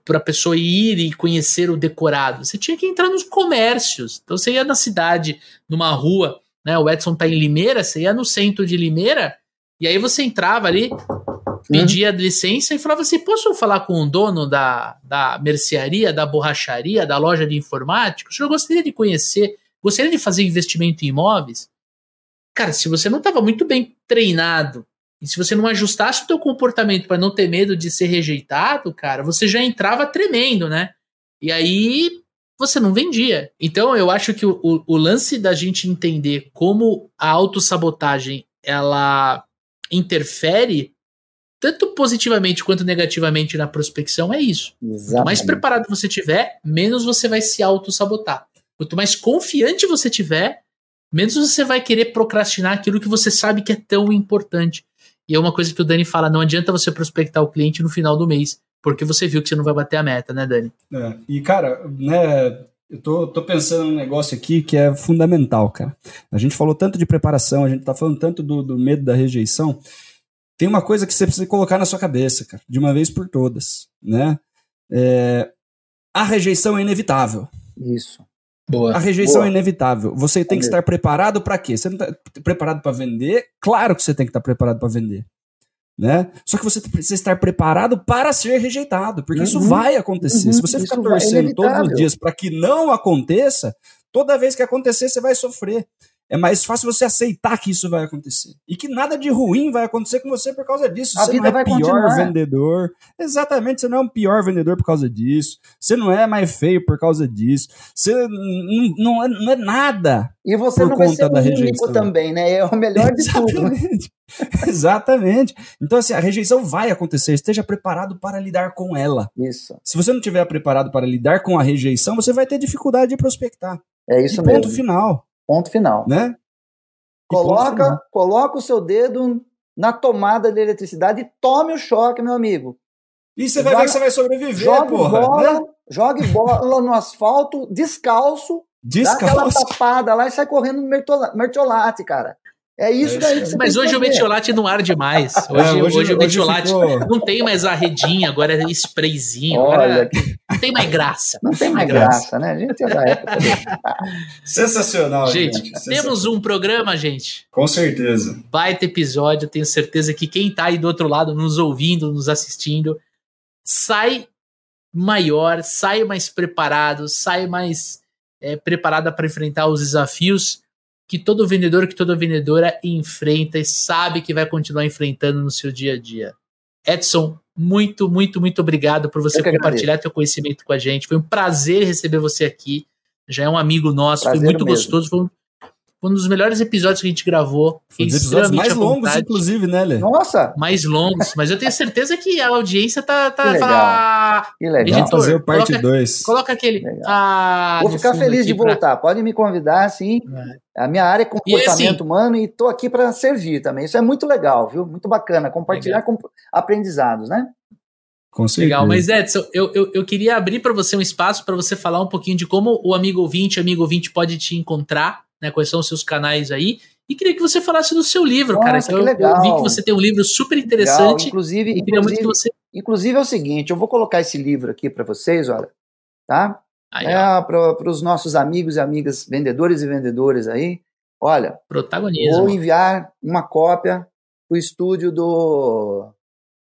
para a pessoa ir e conhecer o decorado. Você tinha que entrar nos comércios. Então você ia na cidade, numa rua, né? O Edson tá em Limeira, você ia no centro de Limeira E aí você entrava ali, pedia licença e falava assim: posso falar com o dono da, da mercearia, da borracharia, da loja de informática? O senhor gostaria de conhecer, gostaria de fazer investimento em imóveis? Cara, se você não estava muito bem treinado e se você não ajustasse o teu comportamento para não ter medo de ser rejeitado, cara, você já entrava tremendo, né? E aí você não vendia. Então eu acho que o, o, o lance da gente entender como a autossabotagem ela interfere tanto positivamente quanto negativamente na prospecção é isso. Exatamente. Quanto mais preparado você tiver, menos você vai se auto-sabotar. Quanto mais confiante você tiver, menos você vai querer procrastinar aquilo que você sabe que é tão importante. E é uma coisa que o Dani fala: não adianta você prospectar o cliente no final do mês, porque você viu que você não vai bater a meta, né, Dani? É, e, cara, né, eu tô, tô pensando num negócio aqui que é fundamental, cara. A gente falou tanto de preparação, a gente tá falando tanto do, do medo da rejeição. Tem uma coisa que você precisa colocar na sua cabeça, cara, de uma vez por todas, né? É, a rejeição é inevitável. Isso. Boa. A rejeição Boa. é inevitável. Você tem que estar preparado para quê? Você não está preparado para vender? Claro que você tem que estar preparado para vender. Né? Só que você precisa estar preparado para ser rejeitado, porque isso Uhum. vai acontecer. Uhum. Se você ficar Isso vai- é torcendo todos os dias para que não aconteça, toda vez que acontecer você vai sofrer. É mais fácil você aceitar que isso vai acontecer. E que nada de ruim vai acontecer com você por causa disso. A você vida não é vai pior continuar. vendedor. Exatamente, você não é um pior vendedor por causa disso. Você não é mais feio por causa disso. Você não, não, é, não é nada. E você Por não vai conta ser o único também, né? É o melhor de tudo. né? Exatamente. Exatamente. Então, assim, a rejeição vai acontecer. Esteja preparado para lidar com ela. Isso. Se você não estiver preparado para lidar com a rejeição, você vai ter dificuldade de prospectar. É E isso ponto mesmo. final, Ponto final. né? Ponto final. Coloca, coloca o seu dedo na tomada de eletricidade e tome o choque, meu amigo. E você vai Joga- ver que você vai sobreviver, Jogue porra. bola, Né? jogue bola no asfalto, descalço, dá aquela Descalço. tapada lá e sai correndo no mertiolate, cara. É isso É daí que você Mas hoje o metiolate não arde mais. Hoje, É, hoje, hoje- o metiolate ficou- não tem mais a redinha, agora é sprayzinho. Olha, Agora não tem mais graça. não tem mais graça. graça, né? A gente é da época. Sensacional, Gente, gente. temos um programa, gente. Com certeza. Baita episódio. Tenho certeza que quem tá aí do outro lado, nos ouvindo, nos assistindo, sai maior, sai mais preparado, sai mais é, preparada para enfrentar os desafios que todo vendedor, que toda vendedora enfrenta e sabe que vai continuar enfrentando no seu dia a dia. Edson, muito, muito, muito obrigado por você compartilhar teu conhecimento com a gente. Foi um prazer receber você aqui. Já é um amigo nosso, Prazer foi muito mesmo. gostoso. Foi um, foi um dos melhores episódios que a gente gravou. Foi um dos episódios mais longos, inclusive, né, Lê? Nossa, Mais longos, mas eu tenho certeza que a audiência tá. tá Que legal. fala, que legal. Editor, Vamos fazer o parte coloca- 2. Coloca aquele. Legal. Ah, Vou ficar feliz de pra- voltar. Pode me convidar, sim. A minha área é comportamento assim- humano e estou aqui para servir também. Isso é muito legal, viu? Muito bacana. Compartilhar com aprendizados, né? Com certeza. Legal, mas Edson, eu, eu, eu queria abrir para você um espaço para você falar um pouquinho de como o amigo ouvinte, amigo ouvinte pode te encontrar, né? Quais são os seus canais aí. E queria que você falasse do seu livro, Nossa, cara. que eu, eu legal. vi que você tem um livro super Legal. interessante. Inclusive, inclusive, você. inclusive é o seguinte, eu vou colocar esse livro aqui para vocês, olha, tá? Aí, É, para os nossos amigos e amigas vendedores e vendedoras aí. Olha, protagonismo. vou enviar uma cópia para o estúdio do,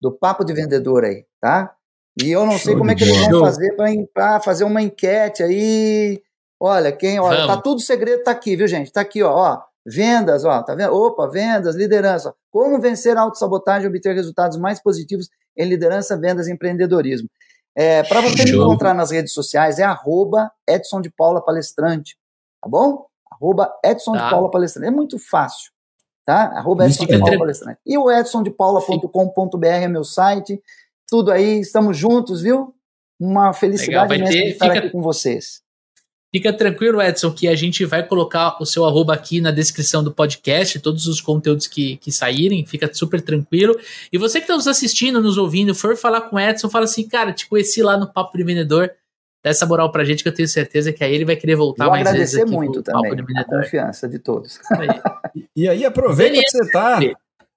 do Papo de Vendedor aí, tá? E eu não sei Show como é que eles vão fazer para fazer uma enquete aí. Olha, quem, olha, tá Vamos. tudo segredo, tá aqui, viu, gente? Tá aqui, ó, ó. Vendas, ó, tá vendo? Opa, vendas, liderança. Como vencer a autossabotagem e obter resultados mais positivos em liderança, vendas e empreendedorismo. É, para você me encontrar nas redes sociais, é arroba Edson de Paula Palestrante, tá bom? Arroba Edson Tá. de Paula Palestrante. É muito fácil, tá? Arroba Edson Fica de Paula tranquilo. Palestrante. E o edsondepaula.com.br é meu site. Tudo aí, estamos juntos, viu? Uma felicidade vai imensa ter- de estar fica- aqui com vocês. Fica tranquilo, Edson, que a gente vai colocar o seu arroba aqui na descrição do podcast, todos os conteúdos que, que saírem, fica super tranquilo. E você que está nos assistindo, nos ouvindo, for falar com o Edson, fala assim, cara, te conheci lá no Papo de Vendedor, dá essa moral pra gente que eu tenho certeza que aí ele vai querer voltar Vou mais vezes agradecer aqui muito também de a Vendedor. confiança de todos. Aí. E aí, aproveita Beleza. que você tá.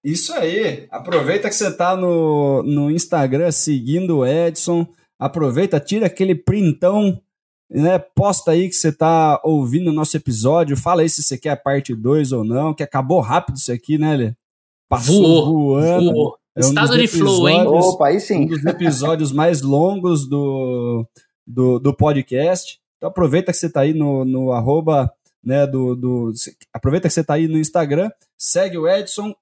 Isso aí. Aproveita que você tá no, no Instagram seguindo o Edson. Aproveita, tira aquele printão, né? Posta aí que você tá ouvindo o nosso episódio. Fala aí se você quer a parte 2 ou não, que acabou rápido isso aqui, né, Lê? Passou Voou, voando. voou. É um Estado de flow, hein? Opa, aí um sim. dos episódios mais longos do, do, do podcast. Então aproveita que você tá aí no, no arroba, né, do, do... Aproveita que você tá aí no Instagram, segue o Edson,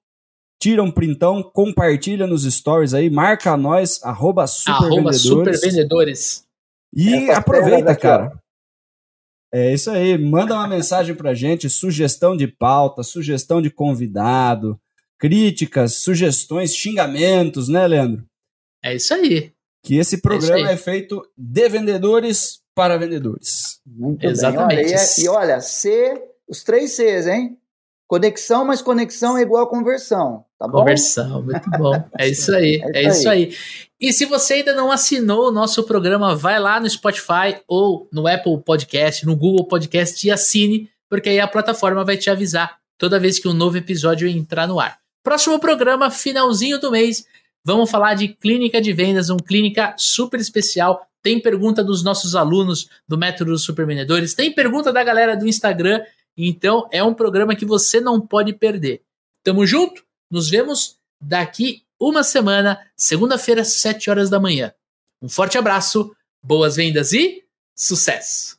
tira um printão, compartilha nos stories aí, marca nós, arroba Arroba supervendedores. E Essas aproveita, cara. É isso aí, manda uma mensagem pra gente, sugestão de pauta, sugestão de convidado, críticas, sugestões, xingamentos, né, Leandro? É isso aí. Que esse programa aí. é, feito de vendedores para vendedores. Muito Exatamente. bem. Olha, e, é- e olha, C, os três Cs, hein? Conexão, mas conexão é igual a conversão, tá bom? Conversão, muito bom. É isso aí, É é isso isso aí. E se você ainda não assinou o nosso programa, vai lá no Spotify ou no Apple Podcast, no Google Podcast e assine, porque aí a plataforma vai te avisar toda vez que um novo episódio entrar no ar. Próximo programa, finalzinho do mês, vamos falar de clínica de vendas, um clínica super especial. Tem pergunta dos nossos alunos do Método dos Supervendedores, tem pergunta da galera do Instagram, então é um programa que você não pode perder. Tamo junto? Nos vemos daqui uma semana, segunda-feira, 7 horas da manhã. Um forte abraço, boas vendas e sucesso!